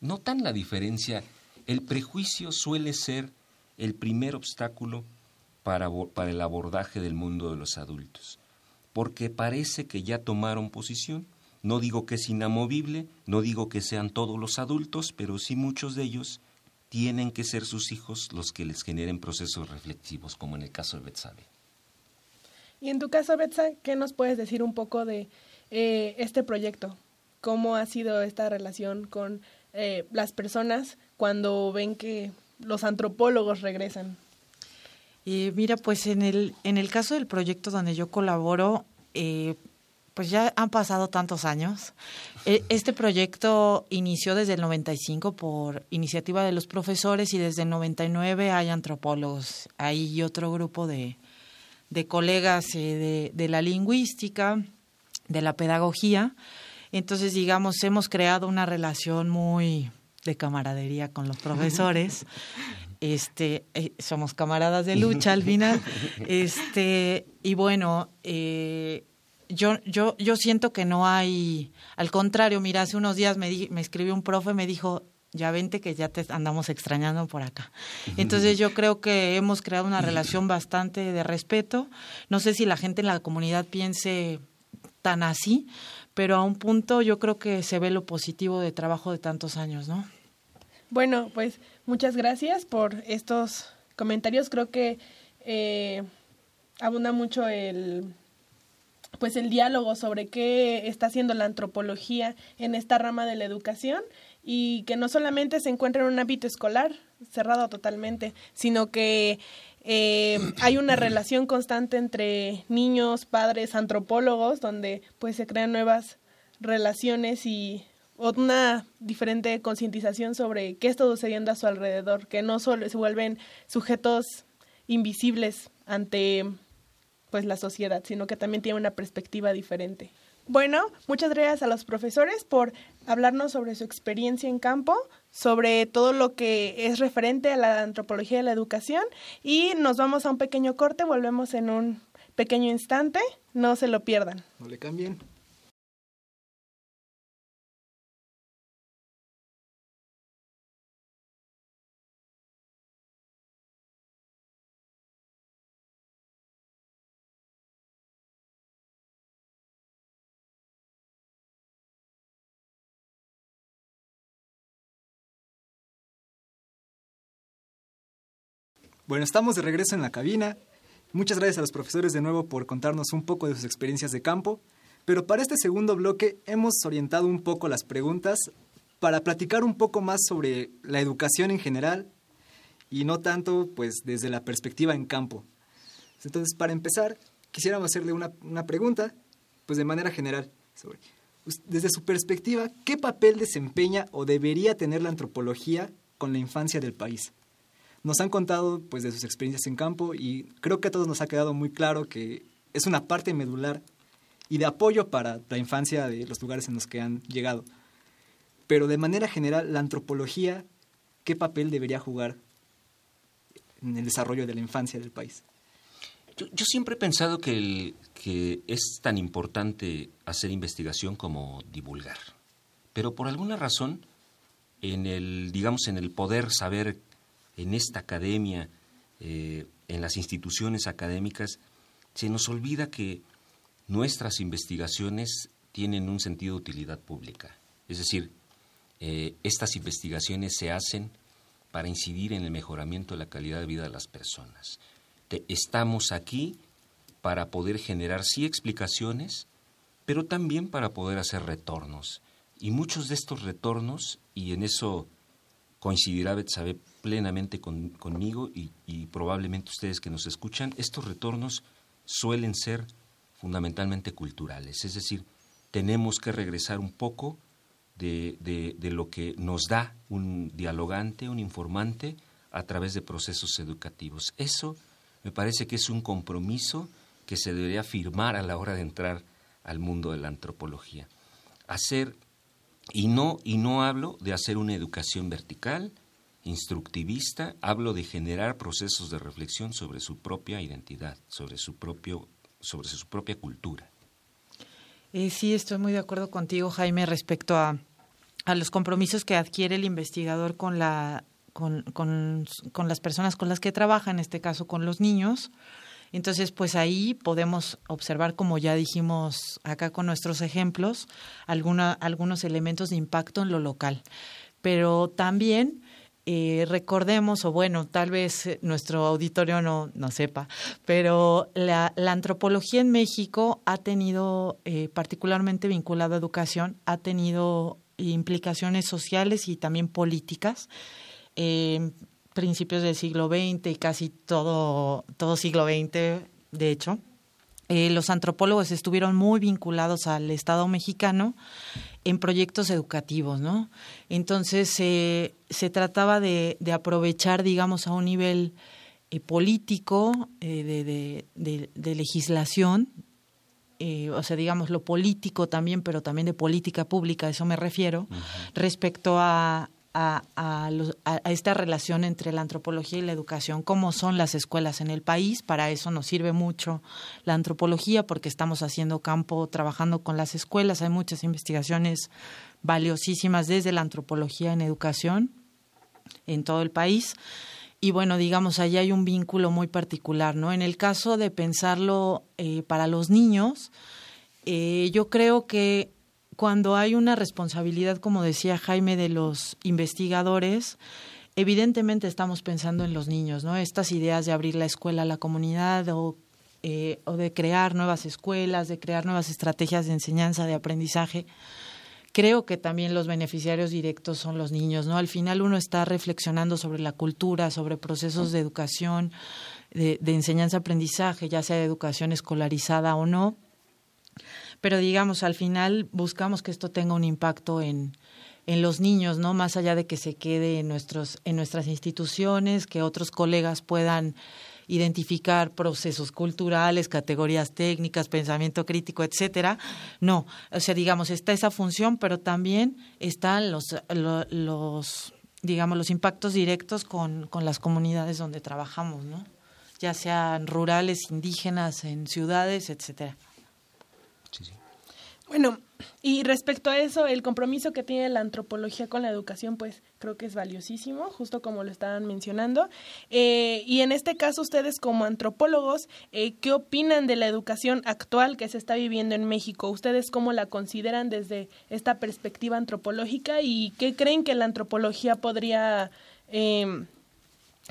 Notan la diferencia, el prejuicio suele ser el primer obstáculo para, para el abordaje del mundo de los adultos, porque parece que ya tomaron posición. No digo que es inamovible, no digo que sean todos los adultos, pero sí muchos de ellos tienen que ser sus hijos los que les generen procesos reflexivos, como en el caso de Betsabe. Y en tu caso, Betsa, ¿qué nos puedes decir un poco de eh, este proyecto? ¿Cómo ha sido esta relación con eh, las personas cuando ven que los antropólogos regresan? Mira, pues en el, en el caso del proyecto donde yo colaboro, eh, pues ya han pasado tantos años. E, este proyecto inició desde el 95 por iniciativa de los profesores y desde el 99 hay antropólogos. Hay otro grupo de, de colegas eh, de, de la lingüística, de la pedagogía. Entonces, digamos, hemos creado una relación muy de camaradería con los profesores este eh, somos camaradas de lucha al final este y bueno eh, yo yo yo siento que no hay al contrario mira hace unos días me me escribió un profe me dijo ya vente que ya te andamos extrañando por acá. Entonces yo creo que hemos creado una relación bastante de respeto. No sé si la gente en la comunidad piense tan así, pero a un punto yo creo que se ve lo positivo de trabajo de tantos años, ¿no? Bueno, pues muchas gracias por estos comentarios. Creo que eh, abunda mucho el pues el diálogo sobre qué está haciendo la antropología en esta rama de la educación y que no solamente se encuentra en un ámbito escolar cerrado totalmente, sino que eh, hay una relación constante entre niños, padres, antropólogos, donde pues se crean nuevas relaciones y una diferente concientización sobre qué está sucediendo a su alrededor, que no solo se vuelven sujetos invisibles ante pues la sociedad, sino que también tiene una perspectiva diferente. Bueno, muchas gracias a los profesores por hablarnos sobre su experiencia en campo, sobre todo lo que es referente a la antropología de la educación y nos vamos a un pequeño corte, volvemos en un pequeño instante, no se lo pierdan. No le cambien. Bueno, estamos de regreso en la cabina. Muchas gracias a los profesores de nuevo por contarnos un poco de sus experiencias de campo. Pero para este segundo bloque hemos orientado un poco las preguntas para platicar un poco más sobre la educación en general y no tanto pues desde la perspectiva en campo. Entonces, para empezar, quisiéramos hacerle una, pregunta, pues de manera general, sobre, desde su perspectiva, ¿qué papel desempeña o debería tener la antropología con la infancia del país? Nos han contado pues de sus experiencias en campo y creo que a todos nos ha quedado muy claro que es una parte medular y de apoyo para la infancia de los lugares en los que han llegado. Pero de manera general, la antropología, ¿qué papel debería jugar en el desarrollo de la infancia del país? Yo, siempre he pensado que, que es tan importante hacer investigación como divulgar. Pero por alguna razón, en el, digamos, en el poder saber en esta academia, eh, en las instituciones académicas, se nos olvida que nuestras investigaciones tienen un sentido de utilidad pública. Es decir, eh, estas investigaciones se hacen para incidir en el mejoramiento de la calidad de vida de las personas. estamos aquí para poder generar sí explicaciones, pero también para poder hacer retornos. Y muchos de estos retornos, y en eso coincidirá Betsabe plenamente conmigo y, probablemente ustedes que nos escuchan, estos retornos suelen ser fundamentalmente culturales, es decir, tenemos que regresar un poco de, de, lo que nos da un dialogante, un informante, a través de procesos educativos. Eso me parece que es un compromiso que se debería firmar a la hora de entrar al mundo de la antropología. Hacer, y no, y no hablo de hacer una educación vertical, instructivista, hablo de generar procesos de reflexión sobre su propia identidad, sobre su, propio, sobre su propia cultura. Eh, sí, estoy muy de acuerdo contigo, Jaime, respecto a, a los compromisos que adquiere el investigador con, la, con, con, con las personas con las que trabaja, en este caso con los niños. Entonces, pues ahí podemos observar, como ya dijimos acá con nuestros ejemplos, algunos elementos de impacto en lo local. Pero también eh, recordemos, o bueno, tal vez eh, nuestro auditorio no, no sepa, pero la, antropología en México ha tenido, eh, particularmente vinculada a educación, ha tenido implicaciones sociales y también políticas. en principios del siglo XX y casi todo, todo siglo XX, de hecho. los antropólogos estuvieron muy vinculados al Estado mexicano en proyectos educativos, ¿no? Entonces se trataba de, aprovechar, digamos, a un nivel eh, político, eh, de, legislación, eh, o sea, digamos, lo político también, pero también de política pública, a eso me refiero, respecto a, a, a, esta relación entre la antropología y la educación, cómo son las escuelas en el país. Para eso nos sirve mucho la antropología porque estamos haciendo campo, trabajando con las escuelas. Hay muchas investigaciones valiosísimas desde la antropología en educación en todo el país. Y bueno, digamos, ahí hay un vínculo muy particular, ¿no? En el caso de pensarlo eh, para los niños, eh, yo creo que cuando hay una responsabilidad, como decía Jaime, de los investigadores, evidentemente estamos pensando en los niños, ¿no? Estas ideas de abrir la escuela a la comunidad o, eh, o de crear nuevas escuelas, de crear nuevas estrategias de enseñanza, de aprendizaje. Creo que también los beneficiarios directos son los niños, ¿no? Al final uno está reflexionando sobre la cultura, sobre procesos de educación, de, de enseñanza-aprendizaje, ya sea de educación escolarizada o no, pero digamos, al final buscamos que esto tenga un impacto en, en los niños, ¿no? Más allá de que se quede en, nuestros, en nuestras instituciones, que otros colegas puedan identificar procesos culturales, categorías técnicas, pensamiento crítico, etcétera. No, o sea, digamos, está esa función, pero también están los, los digamos, los impactos directos con, con las comunidades donde trabajamos, ¿no? Ya sean rurales, indígenas, en ciudades, etcétera. Bueno, y respecto a eso, el compromiso que tiene la antropología con la educación, pues creo que es valiosísimo, justo como lo estaban mencionando. Eh, y en este caso, ustedes como antropólogos, eh, ¿qué opinan de la educación actual que se está viviendo en México? ¿Ustedes cómo la consideran desde esta perspectiva antropológica y qué creen que la antropología podría em,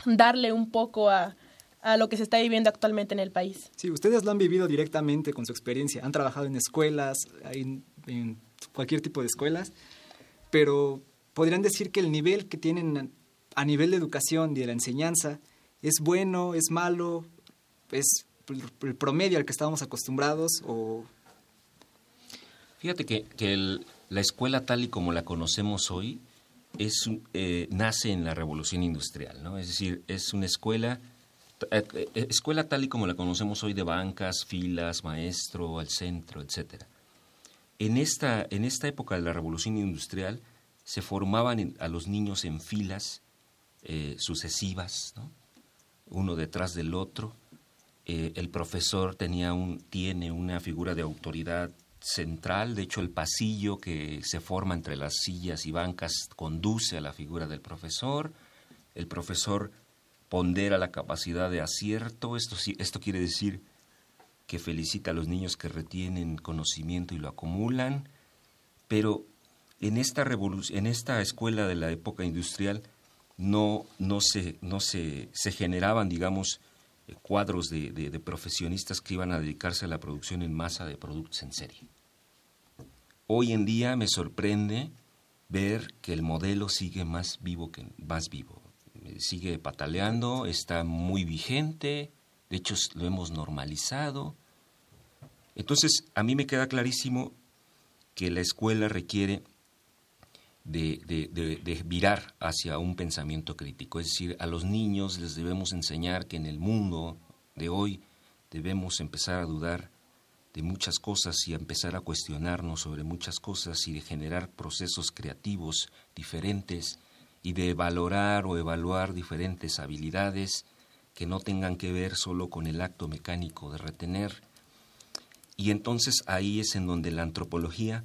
darle un poco a, a lo que se está viviendo actualmente en el país. Sí, ustedes lo han vivido directamente con su experiencia. Han trabajado en escuelas, en, en cualquier tipo de escuelas, pero podrían decir que el nivel que tienen a nivel de educación y de la enseñanza es bueno, es malo, es el promedio al que estábamos acostumbrados o... Fíjate que, que la escuela tal y como la conocemos hoy es, eh, nace en la revolución industrial, ¿no? Es decir, es una escuela escuela tal y como la conocemos hoy de bancas, filas, maestro, al centro, etc. En esta, en esta época de la revolución industrial se formaban a los niños en filas eh, sucesivas, uno detrás del otro. el profesor tenía un, tiene una figura de autoridad central, de hecho el pasillo que se forma entre las sillas y bancas conduce a la figura del profesor. El profesor pondera la capacidad de acierto. Esto, esto quiere decir que felicita a los niños que retienen conocimiento y lo acumulan, pero en esta, en esta escuela de la época industrial no, no, se, no se, se generaban, digamos, eh, cuadros de, de, profesionistas que iban a dedicarse a la producción en masa de productos en serie. Hoy en día me sorprende ver que el modelo sigue más vivo que más vivo sigue pataleando, está muy vigente, de hecho lo hemos normalizado. Entonces, a mí me queda clarísimo que la escuela requiere de, de, virar hacia un pensamiento crítico. Es decir, a los niños les debemos enseñar que en el mundo de hoy debemos empezar a dudar de muchas cosas y a empezar a cuestionarnos sobre muchas cosas y de generar procesos creativos diferentes y de valorar o evaluar diferentes habilidades que no tengan que ver solo con el acto mecánico de retener. Y entonces ahí es en donde la antropología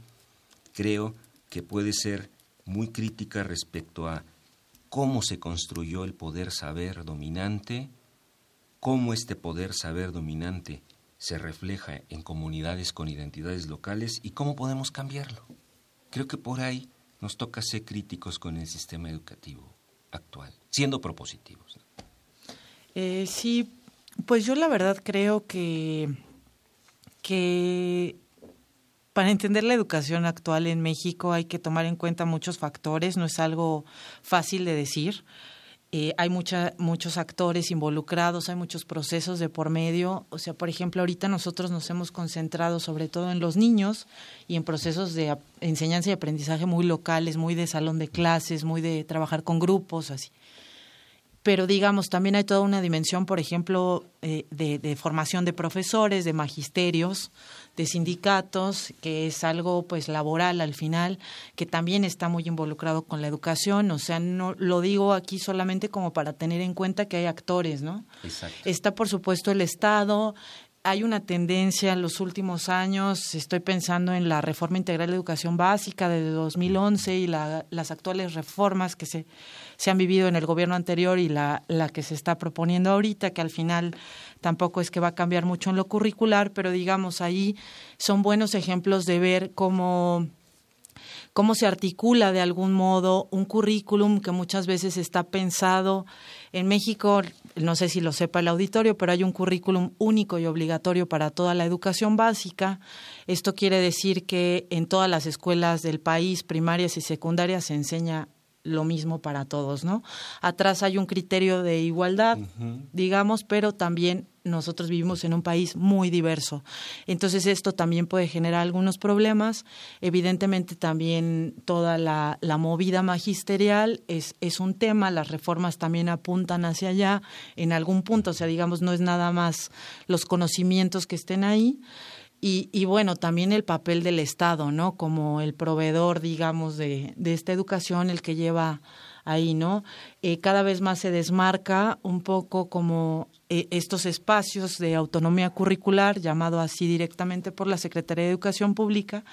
creo que puede ser muy crítica respecto a cómo se construyó el poder saber dominante, cómo este poder saber dominante se refleja en comunidades con identidades locales y cómo podemos cambiarlo. Creo que por ahí nos toca ser críticos con el sistema educativo actual, siendo propositivos. Eh, sí, pues yo la verdad creo que, que para entender la educación actual en México hay que tomar en cuenta muchos factores, no es algo fácil de decir. Eh, hay mucha, muchos actores involucrados, hay muchos procesos de por medio. O sea, por ejemplo, ahorita nosotros nos hemos concentrado sobre todo en los niños y en procesos de enseñanza y aprendizaje muy locales, muy de salón de clases, muy de trabajar con grupos, así pero digamos, también hay toda una dimensión, por ejemplo, eh, de, formación de profesores, de magisterios, de sindicatos, que es algo pues laboral al final, que también está muy involucrado con la educación, o sea, no lo digo aquí solamente como para tener en cuenta que hay actores, ¿no? Exacto. Está por supuesto el Estado, hay una tendencia en los últimos años, estoy pensando en la reforma integral de educación básica de 2011 y las actuales reformas que se, se, han vivido en el gobierno anterior y la, la que se está proponiendo ahorita, que al final tampoco es que va a cambiar mucho en lo curricular, pero digamos ahí son buenos ejemplos de ver cómo cómo se articula de algún modo un currículum que muchas veces está pensado en México, no sé si lo sepa el auditorio, pero hay un currículum único y obligatorio para toda la educación básica. Esto quiere decir que en todas las escuelas del país, primarias y secundarias, se enseña lo mismo para todos, ¿no? Atrás hay un criterio de igualdad, digamos, pero también nosotros vivimos en un país muy diverso. Entonces esto también puede generar algunos problemas. Evidentemente también toda la, la movida magisterial es, es un tema, las reformas también apuntan hacia allá en algún punto, o sea, digamos, no es nada más los conocimientos que estén ahí. Y, y, bueno, también el papel del Estado, ¿no? Como el proveedor, digamos, de, de esta educación, el que lleva ahí, ¿no? Eh, cada vez más se desmarca un poco como eh, estos espacios de autonomía curricular, llamado así directamente por la Secretaría de Educación Pública,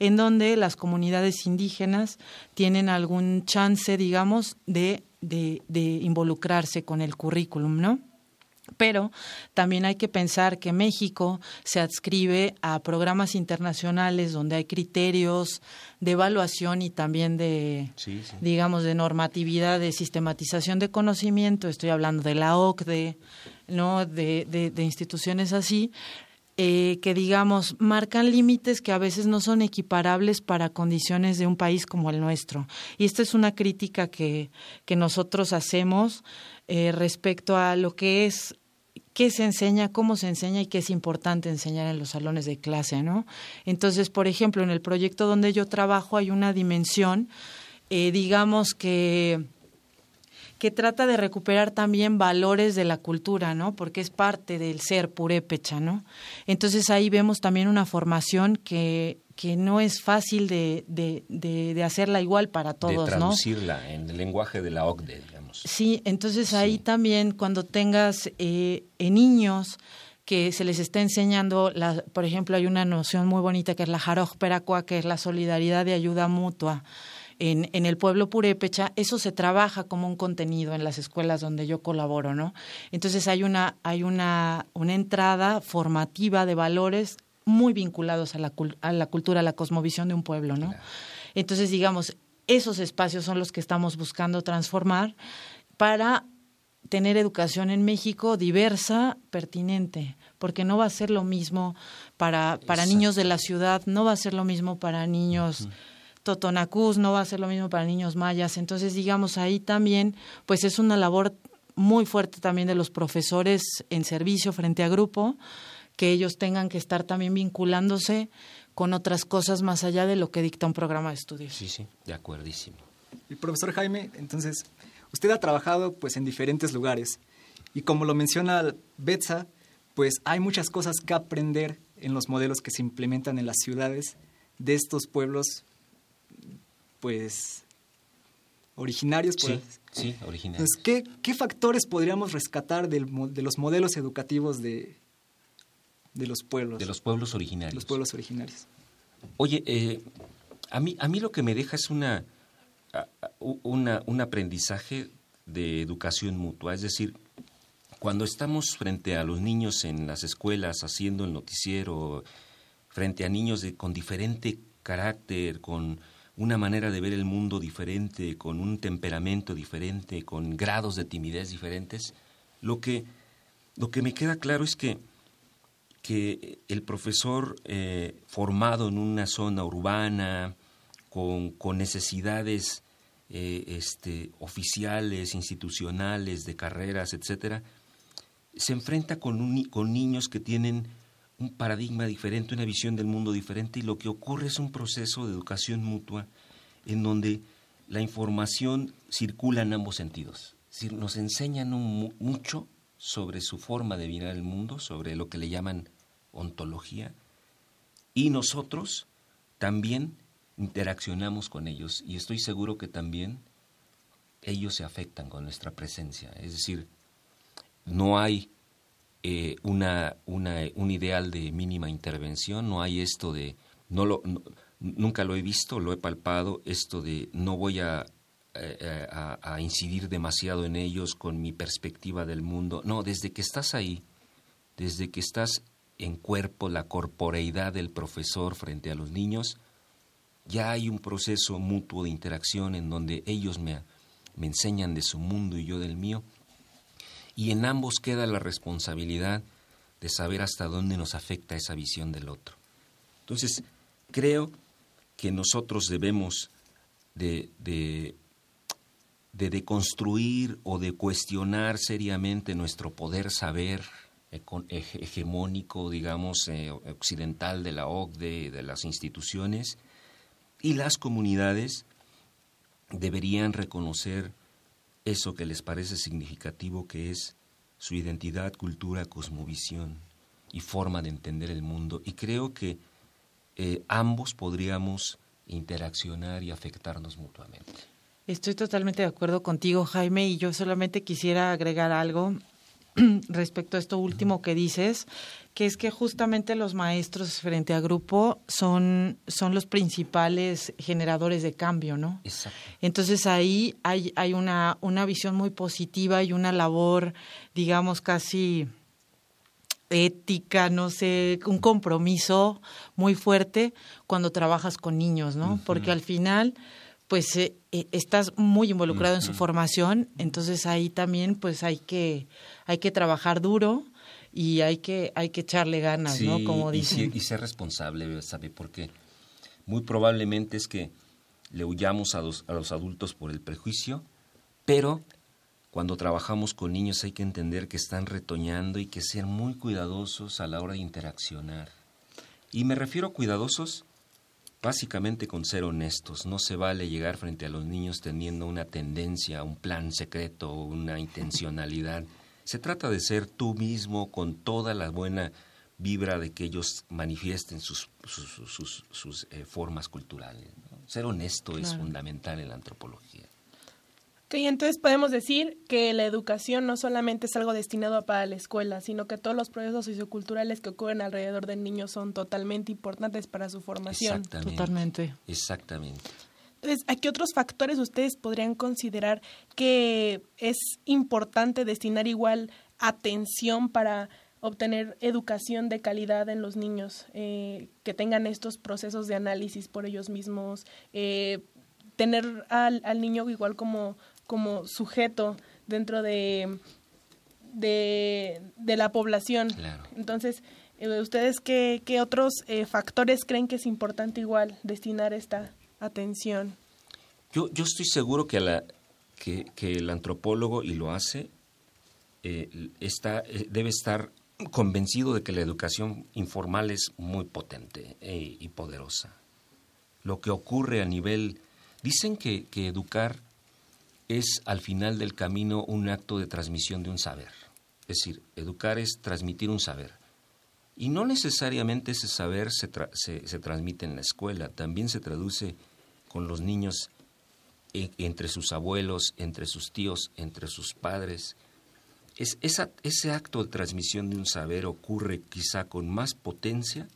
en donde las comunidades indígenas tienen algún chance, digamos, de, de, de involucrarse con el currículum, ¿no? Pero también hay que pensar que México se adscribe a programas internacionales donde hay criterios de evaluación y también de, digamos, de normatividad, de sistematización de conocimiento. Estoy hablando de la OCDE, ¿no? de, de, instituciones así, eh, que digamos marcan límites que a veces no son equiparables para condiciones de un país como el nuestro. Y esta es una crítica que, que nosotros hacemos eh, respecto a lo que es qué se enseña, cómo se enseña y qué es importante enseñar en los salones de clase, ¿no? Entonces, por ejemplo, en el proyecto donde yo trabajo hay una dimensión, eh, digamos que que trata de recuperar también valores de la cultura, ¿no? Porque es parte del ser purépecha, ¿no? Entonces ahí vemos también una formación que, que no es fácil de, de, de, hacerla igual para todos, de traducirla en el lenguaje de la OCDE, digamos. Sí, entonces ahí también cuando tengas eh, niños que se les está enseñando, la, por ejemplo, hay una noción muy bonita que es la Jaroj Peracua, que es la solidaridad y ayuda mutua en, en el pueblo purépecha, eso se trabaja como un contenido en las escuelas donde yo colaboro, ¿no? Entonces hay una, hay una, una entrada formativa de valores muy vinculados a la, a la cultura, a la cosmovisión de un pueblo, ¿no? Entonces, digamos, esos espacios son los que estamos buscando transformar para tener educación en México diversa, pertinente, porque no va a ser lo mismo para, para niños de la ciudad, no va a ser lo mismo para niños totonacús, no va a ser lo mismo para niños mayas. Entonces, digamos, ahí también, pues es una labor muy fuerte también de los profesores en servicio frente a grupo, que ellos tengan que estar también vinculándose con otras cosas más allá de lo que dicta un programa de estudios. Sí, sí, de acuerdísimo. Y profesor Jaime, entonces, usted ha trabajado pues en diferentes lugares y como lo menciona Betsa, pues hay muchas cosas que aprender en los modelos que se implementan en las ciudades de estos pueblos pues originarios. sí, sí, originarios. ¿qué, ¿qué, factores podríamos rescatar del, de los modelos educativos de, de los pueblos? De los pueblos originarios. Los pueblos originarios. Oye, eh, a, mí, a mí lo que me deja es una, una, un aprendizaje de educación mutua, es decir, cuando estamos frente a los niños en las escuelas haciendo el noticiero, frente a niños de, con diferente carácter, con una manera de ver el mundo diferente, con un temperamento diferente, con grados de timidez diferentes, lo que, lo que me queda claro es que, que el profesor eh, formado en una zona urbana, con, con necesidades eh, este, oficiales, institucionales, de carreras, etcétera, se enfrenta con, con niños que tienen un paradigma diferente, una visión del mundo diferente y lo que ocurre es un proceso de educación mutua en donde la información circula en ambos sentidos. Es decir, nos enseñan mucho sobre su forma de mirar el mundo, sobre lo que le llaman ontología, y nosotros también interaccionamos con ellos y estoy seguro que también ellos se afectan con nuestra presencia. Es decir, no hay eh, una, una, un ideal de mínima intervención, no hay esto de, no lo, nunca lo he visto, lo he palpado, esto de no voy a, eh, a, incidir demasiado en ellos con mi perspectiva del mundo. No, desde que estás ahí, desde que estás en cuerpo, la corporeidad del profesor frente a los niños, ya hay un proceso mutuo de interacción en donde ellos me enseñan de su mundo y yo del mío y en ambos queda la responsabilidad de saber hasta dónde nos afecta esa visión del otro. Entonces, creo que nosotros debemos de, de, de deconstruir o de cuestionar seriamente nuestro poder saber hegemónico, digamos, eh, occidental de la OCDE, de las instituciones, y las comunidades deberían reconocer eso que les parece significativo, que es su identidad, cultura, cosmovisión y forma de entender el mundo. Y creo que eh, ambos podríamos interaccionar y afectarnos mutuamente. Estoy totalmente de acuerdo contigo, Jaime, y yo solamente quisiera agregar algo respecto a esto último que dices, que es que justamente los maestros frente a grupo son, son los principales generadores de cambio, ¿no? Exacto. Entonces ahí hay, hay una, una visión muy positiva y una labor, digamos, casi ética, no sé, un compromiso muy fuerte cuando trabajas con niños, ¿no? Porque al final pues eh, eh, estás muy involucrado en su formación, entonces ahí también pues hay que hay que trabajar duro y hay que hay que echarle ganas, ¿no? Como dicen. Y, y, ser responsable, ¿sabe? Porque muy probablemente es que le huyamos a los, a los adultos por el prejuicio, pero cuando trabajamos con niños hay que entender que están retoñando y que ser muy cuidadosos a la hora de interaccionar. Y me refiero a cuidadosos básicamente con ser honestos. No se vale llegar frente a los niños teniendo una tendencia, un plan secreto, una intencionalidad. Se trata de ser tú mismo con toda la buena vibra de que ellos manifiesten sus, sus, eh, formas culturales. Ser honesto es fundamental en la antropología. Ok, entonces podemos decir que la educación no solamente es algo destinado para la escuela, sino que todos los procesos socioculturales que ocurren alrededor del niño son totalmente importantes para su formación. Exactamente. Totalmente. Exactamente. Entonces, ¿a qué otros factores ustedes podrían considerar que es importante destinar igual atención para obtener educación de calidad en los niños, eh, que tengan estos procesos de análisis por ellos mismos, eh, tener al, al niño igual como como sujeto dentro de, de, la población. Entonces, eh, ¿ustedes qué, qué otros eh, factores creen que es importante igual destinar esta atención? Yo, yo estoy seguro que, la, que, el antropólogo, y lo hace, eh, está, debe estar convencido de que la educación informal es muy potente y poderosa. Lo que ocurre a nivel... Dicen que, que educar es al final del camino un acto de transmisión de un saber. Es decir, educar es transmitir un saber. Y no necesariamente ese saber se, se, transmite en la escuela, también se traduce con los niños e, entre sus abuelos, entre sus tíos, entre sus padres. Es, ese acto de transmisión de un saber ocurre quizá con más potencia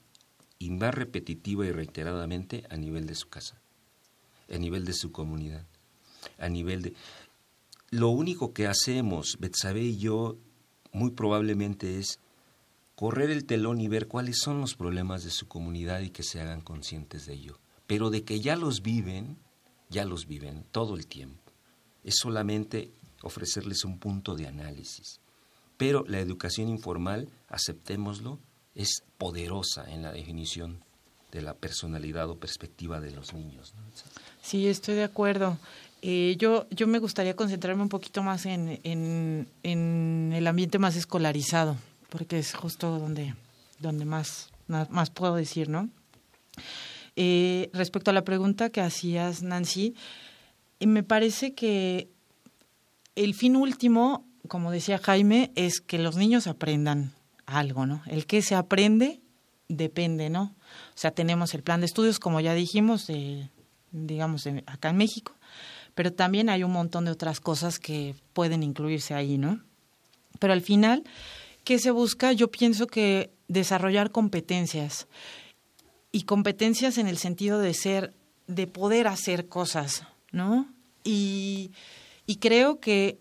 y más repetitiva y reiteradamente a nivel de su casa, a nivel de su comunidad a nivel de... Lo único que hacemos, Betsabe y yo, muy probablemente es correr el telón y ver cuáles son los problemas de su comunidad y que se hagan conscientes de ello. Pero de que ya los viven, ya los viven todo el tiempo. Es solamente ofrecerles un punto de análisis. Pero la educación informal, aceptémoslo, es poderosa en la definición de la personalidad o perspectiva de los niños. Sí, estoy de acuerdo. Eh, yo, yo me gustaría concentrarme un poquito más en, en, el ambiente más escolarizado, porque es justo donde, donde más, más puedo decir, ¿no? Eh, respecto a la pregunta que hacías, Nancy, eh, me parece que el fin último, como decía Jaime, es que los niños aprendan algo, ¿no? El que se aprende depende, ¿no? O sea, tenemos el plan de estudios, como ya dijimos, digamos, acá en México, pero también hay un montón de otras cosas que pueden incluirse ahí, ¿no? Pero al final, ¿qué se busca? Yo pienso que desarrollar competencias y competencias en el sentido de ser, de poder hacer cosas, ¿no? Y, y creo que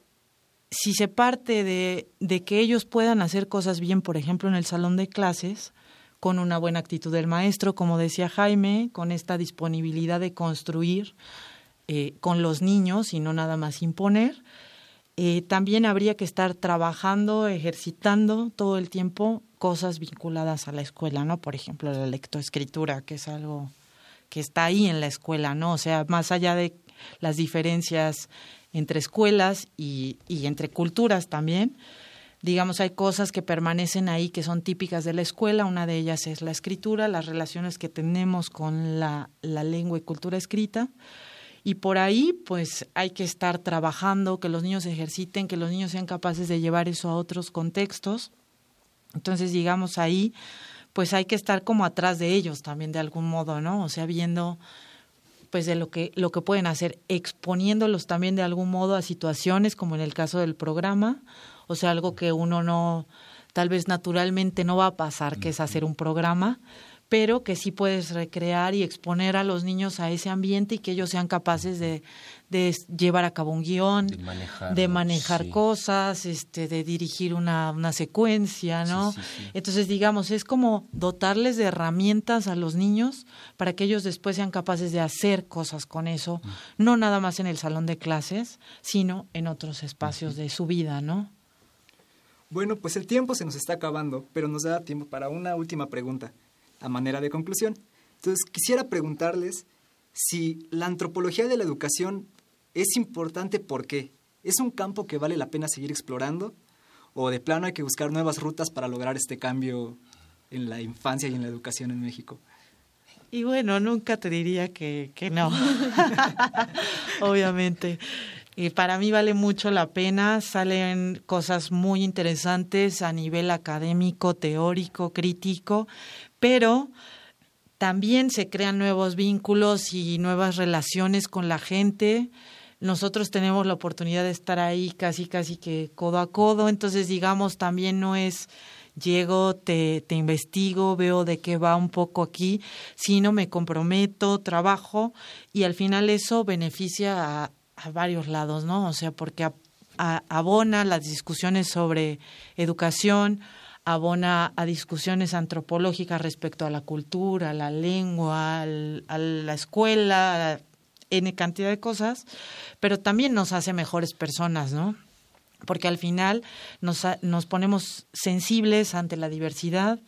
si se parte de, de que ellos puedan hacer cosas bien, por ejemplo, en el salón de clases, con una buena actitud del maestro, como decía Jaime, con esta disponibilidad de construir, eh, con los niños y no nada más imponer. Eh, también habría que estar trabajando, ejercitando todo el tiempo cosas vinculadas a la escuela, ¿no? Por ejemplo, la lectoescritura, que es algo que está ahí en la escuela, ¿no? O sea, más allá de las diferencias entre escuelas y, y entre culturas también, digamos, hay cosas que permanecen ahí que son típicas de la escuela. Una de ellas es la escritura, las relaciones que tenemos con la, la lengua y cultura escrita. Y por ahí, pues hay que estar trabajando, que los niños ejerciten, que los niños sean capaces de llevar eso a otros contextos. Entonces, digamos, ahí, pues hay que estar como atrás de ellos también de algún modo, ¿no? O sea, viendo pues de lo que lo que pueden hacer exponiéndolos también de algún modo a situaciones como en el caso del programa o sea algo que uno no tal vez naturalmente no va a pasar que es hacer un programa pero que sí puedes recrear y exponer a los niños a ese ambiente y que ellos sean capaces de, de llevar a cabo un guion, de manejar, cosas, este, de dirigir una, una secuencia, ¿no? Entonces, digamos, es como dotarles de herramientas a los niños para que ellos después sean capaces de hacer cosas con eso, mm. no nada más en el salón de clases, sino en otros espacios de su vida, ¿no? Bueno, pues el tiempo se nos está acabando, pero nos da tiempo para una última pregunta a manera de conclusión. Entonces, quisiera preguntarles si la antropología de la educación es importante ¿por qué? ¿Es un campo que vale la pena seguir explorando? ¿O de plano hay que buscar nuevas rutas para lograr este cambio en la infancia y en la educación en México? Y bueno, nunca te diría que, que no, obviamente. Y para mí vale mucho la pena, salen cosas muy interesantes a nivel académico, teórico, crítico, pero también se crean nuevos vínculos y nuevas relaciones con la gente. Nosotros tenemos la oportunidad de estar ahí casi, casi que codo a codo, entonces digamos, también no es llego, te, te investigo, veo de qué va un poco aquí, sino me comprometo, trabajo y al final eso beneficia a, varios lados, ¿no? O sea, porque abona las discusiones sobre educación, abona a discusiones antropológicas respecto a la cultura, a la lengua, a la escuela, N cantidad de cosas, pero también nos hace mejores personas, ¿no? Porque al final nos, nos ponemos sensibles ante la diversidad,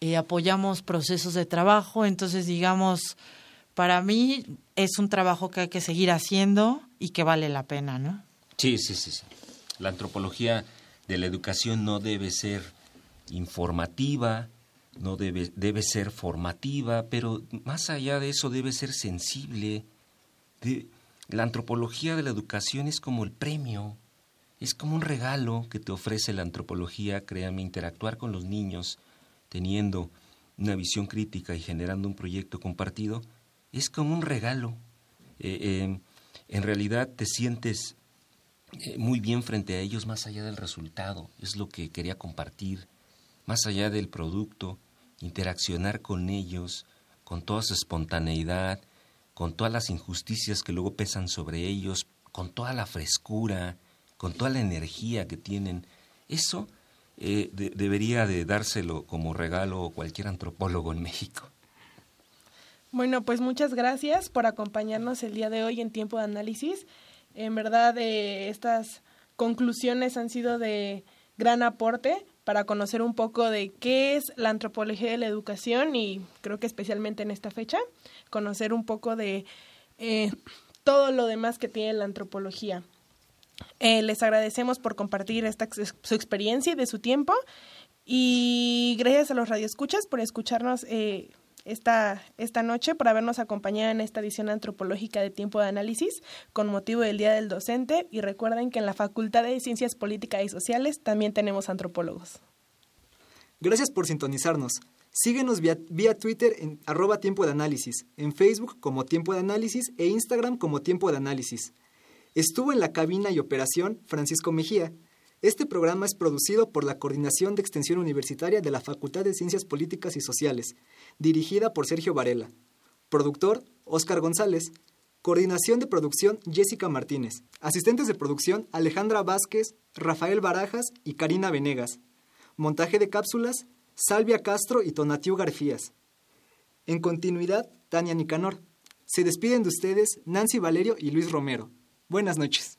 eh, apoyamos procesos de trabajo, entonces digamos, para mí es un trabajo que hay que seguir haciendo y que vale la pena, ¿no? Sí, sí. sí. La antropología de la educación no debe ser informativa, no debe, debe ser formativa, pero más allá de eso debe ser sensible. la antropología de la educación es como el premio, es como un regalo que te ofrece la antropología, créame, interactuar con los niños, teniendo una visión crítica y generando un proyecto compartido, es como un regalo. Eh, em, en realidad te sientes eh, muy bien frente a ellos más allá del resultado, es lo que quería compartir más allá del producto, interaccionar con ellos, con toda su espontaneidad, con todas las injusticias que luego pesan sobre ellos, con toda la frescura, con toda la energía que tienen. Eso eh, debería de dárselo como regalo cualquier antropólogo en México. Bueno, pues muchas gracias por acompañarnos el día de hoy en tiempo de análisis. En verdad, eh, estas conclusiones han sido de gran aporte para conocer un poco de qué es la antropología de la educación y creo que especialmente en esta fecha, conocer un poco de eh, todo lo demás que tiene la antropología. Eh, les agradecemos por compartir esta, su experiencia y de su tiempo y gracias a los radioescuchas por escucharnos eh, esta, esta noche por habernos acompañado en esta edición antropológica de Tiempo de Análisis con motivo del Día del Docente y recuerden que en la Facultad de Ciencias Políticas y Sociales también tenemos antropólogos. Gracias por sintonizarnos. Síguenos vía, vía, Twitter en arroba tiempo de análisis, en Facebook como tiempo de análisis e Instagram como tiempo de análisis. Estuvo en la cabina y operación Francisco Mejía. Este programa es producido por la Coordinación de Extensión Universitaria de la Facultad de Ciencias Políticas y Sociales dirigida por Sergio Varela. Productor, Óscar González. Coordinación de producción, Jessica Martínez. Asistentes de producción, Alejandra Vázquez, Rafael Barajas y Karina Venegas. Montaje de cápsulas, Salvia Castro y Tonatiu Garfías. En continuidad, Tania Nicanor. Se despiden de ustedes Nancy Valerio y Luis Romero. Buenas noches.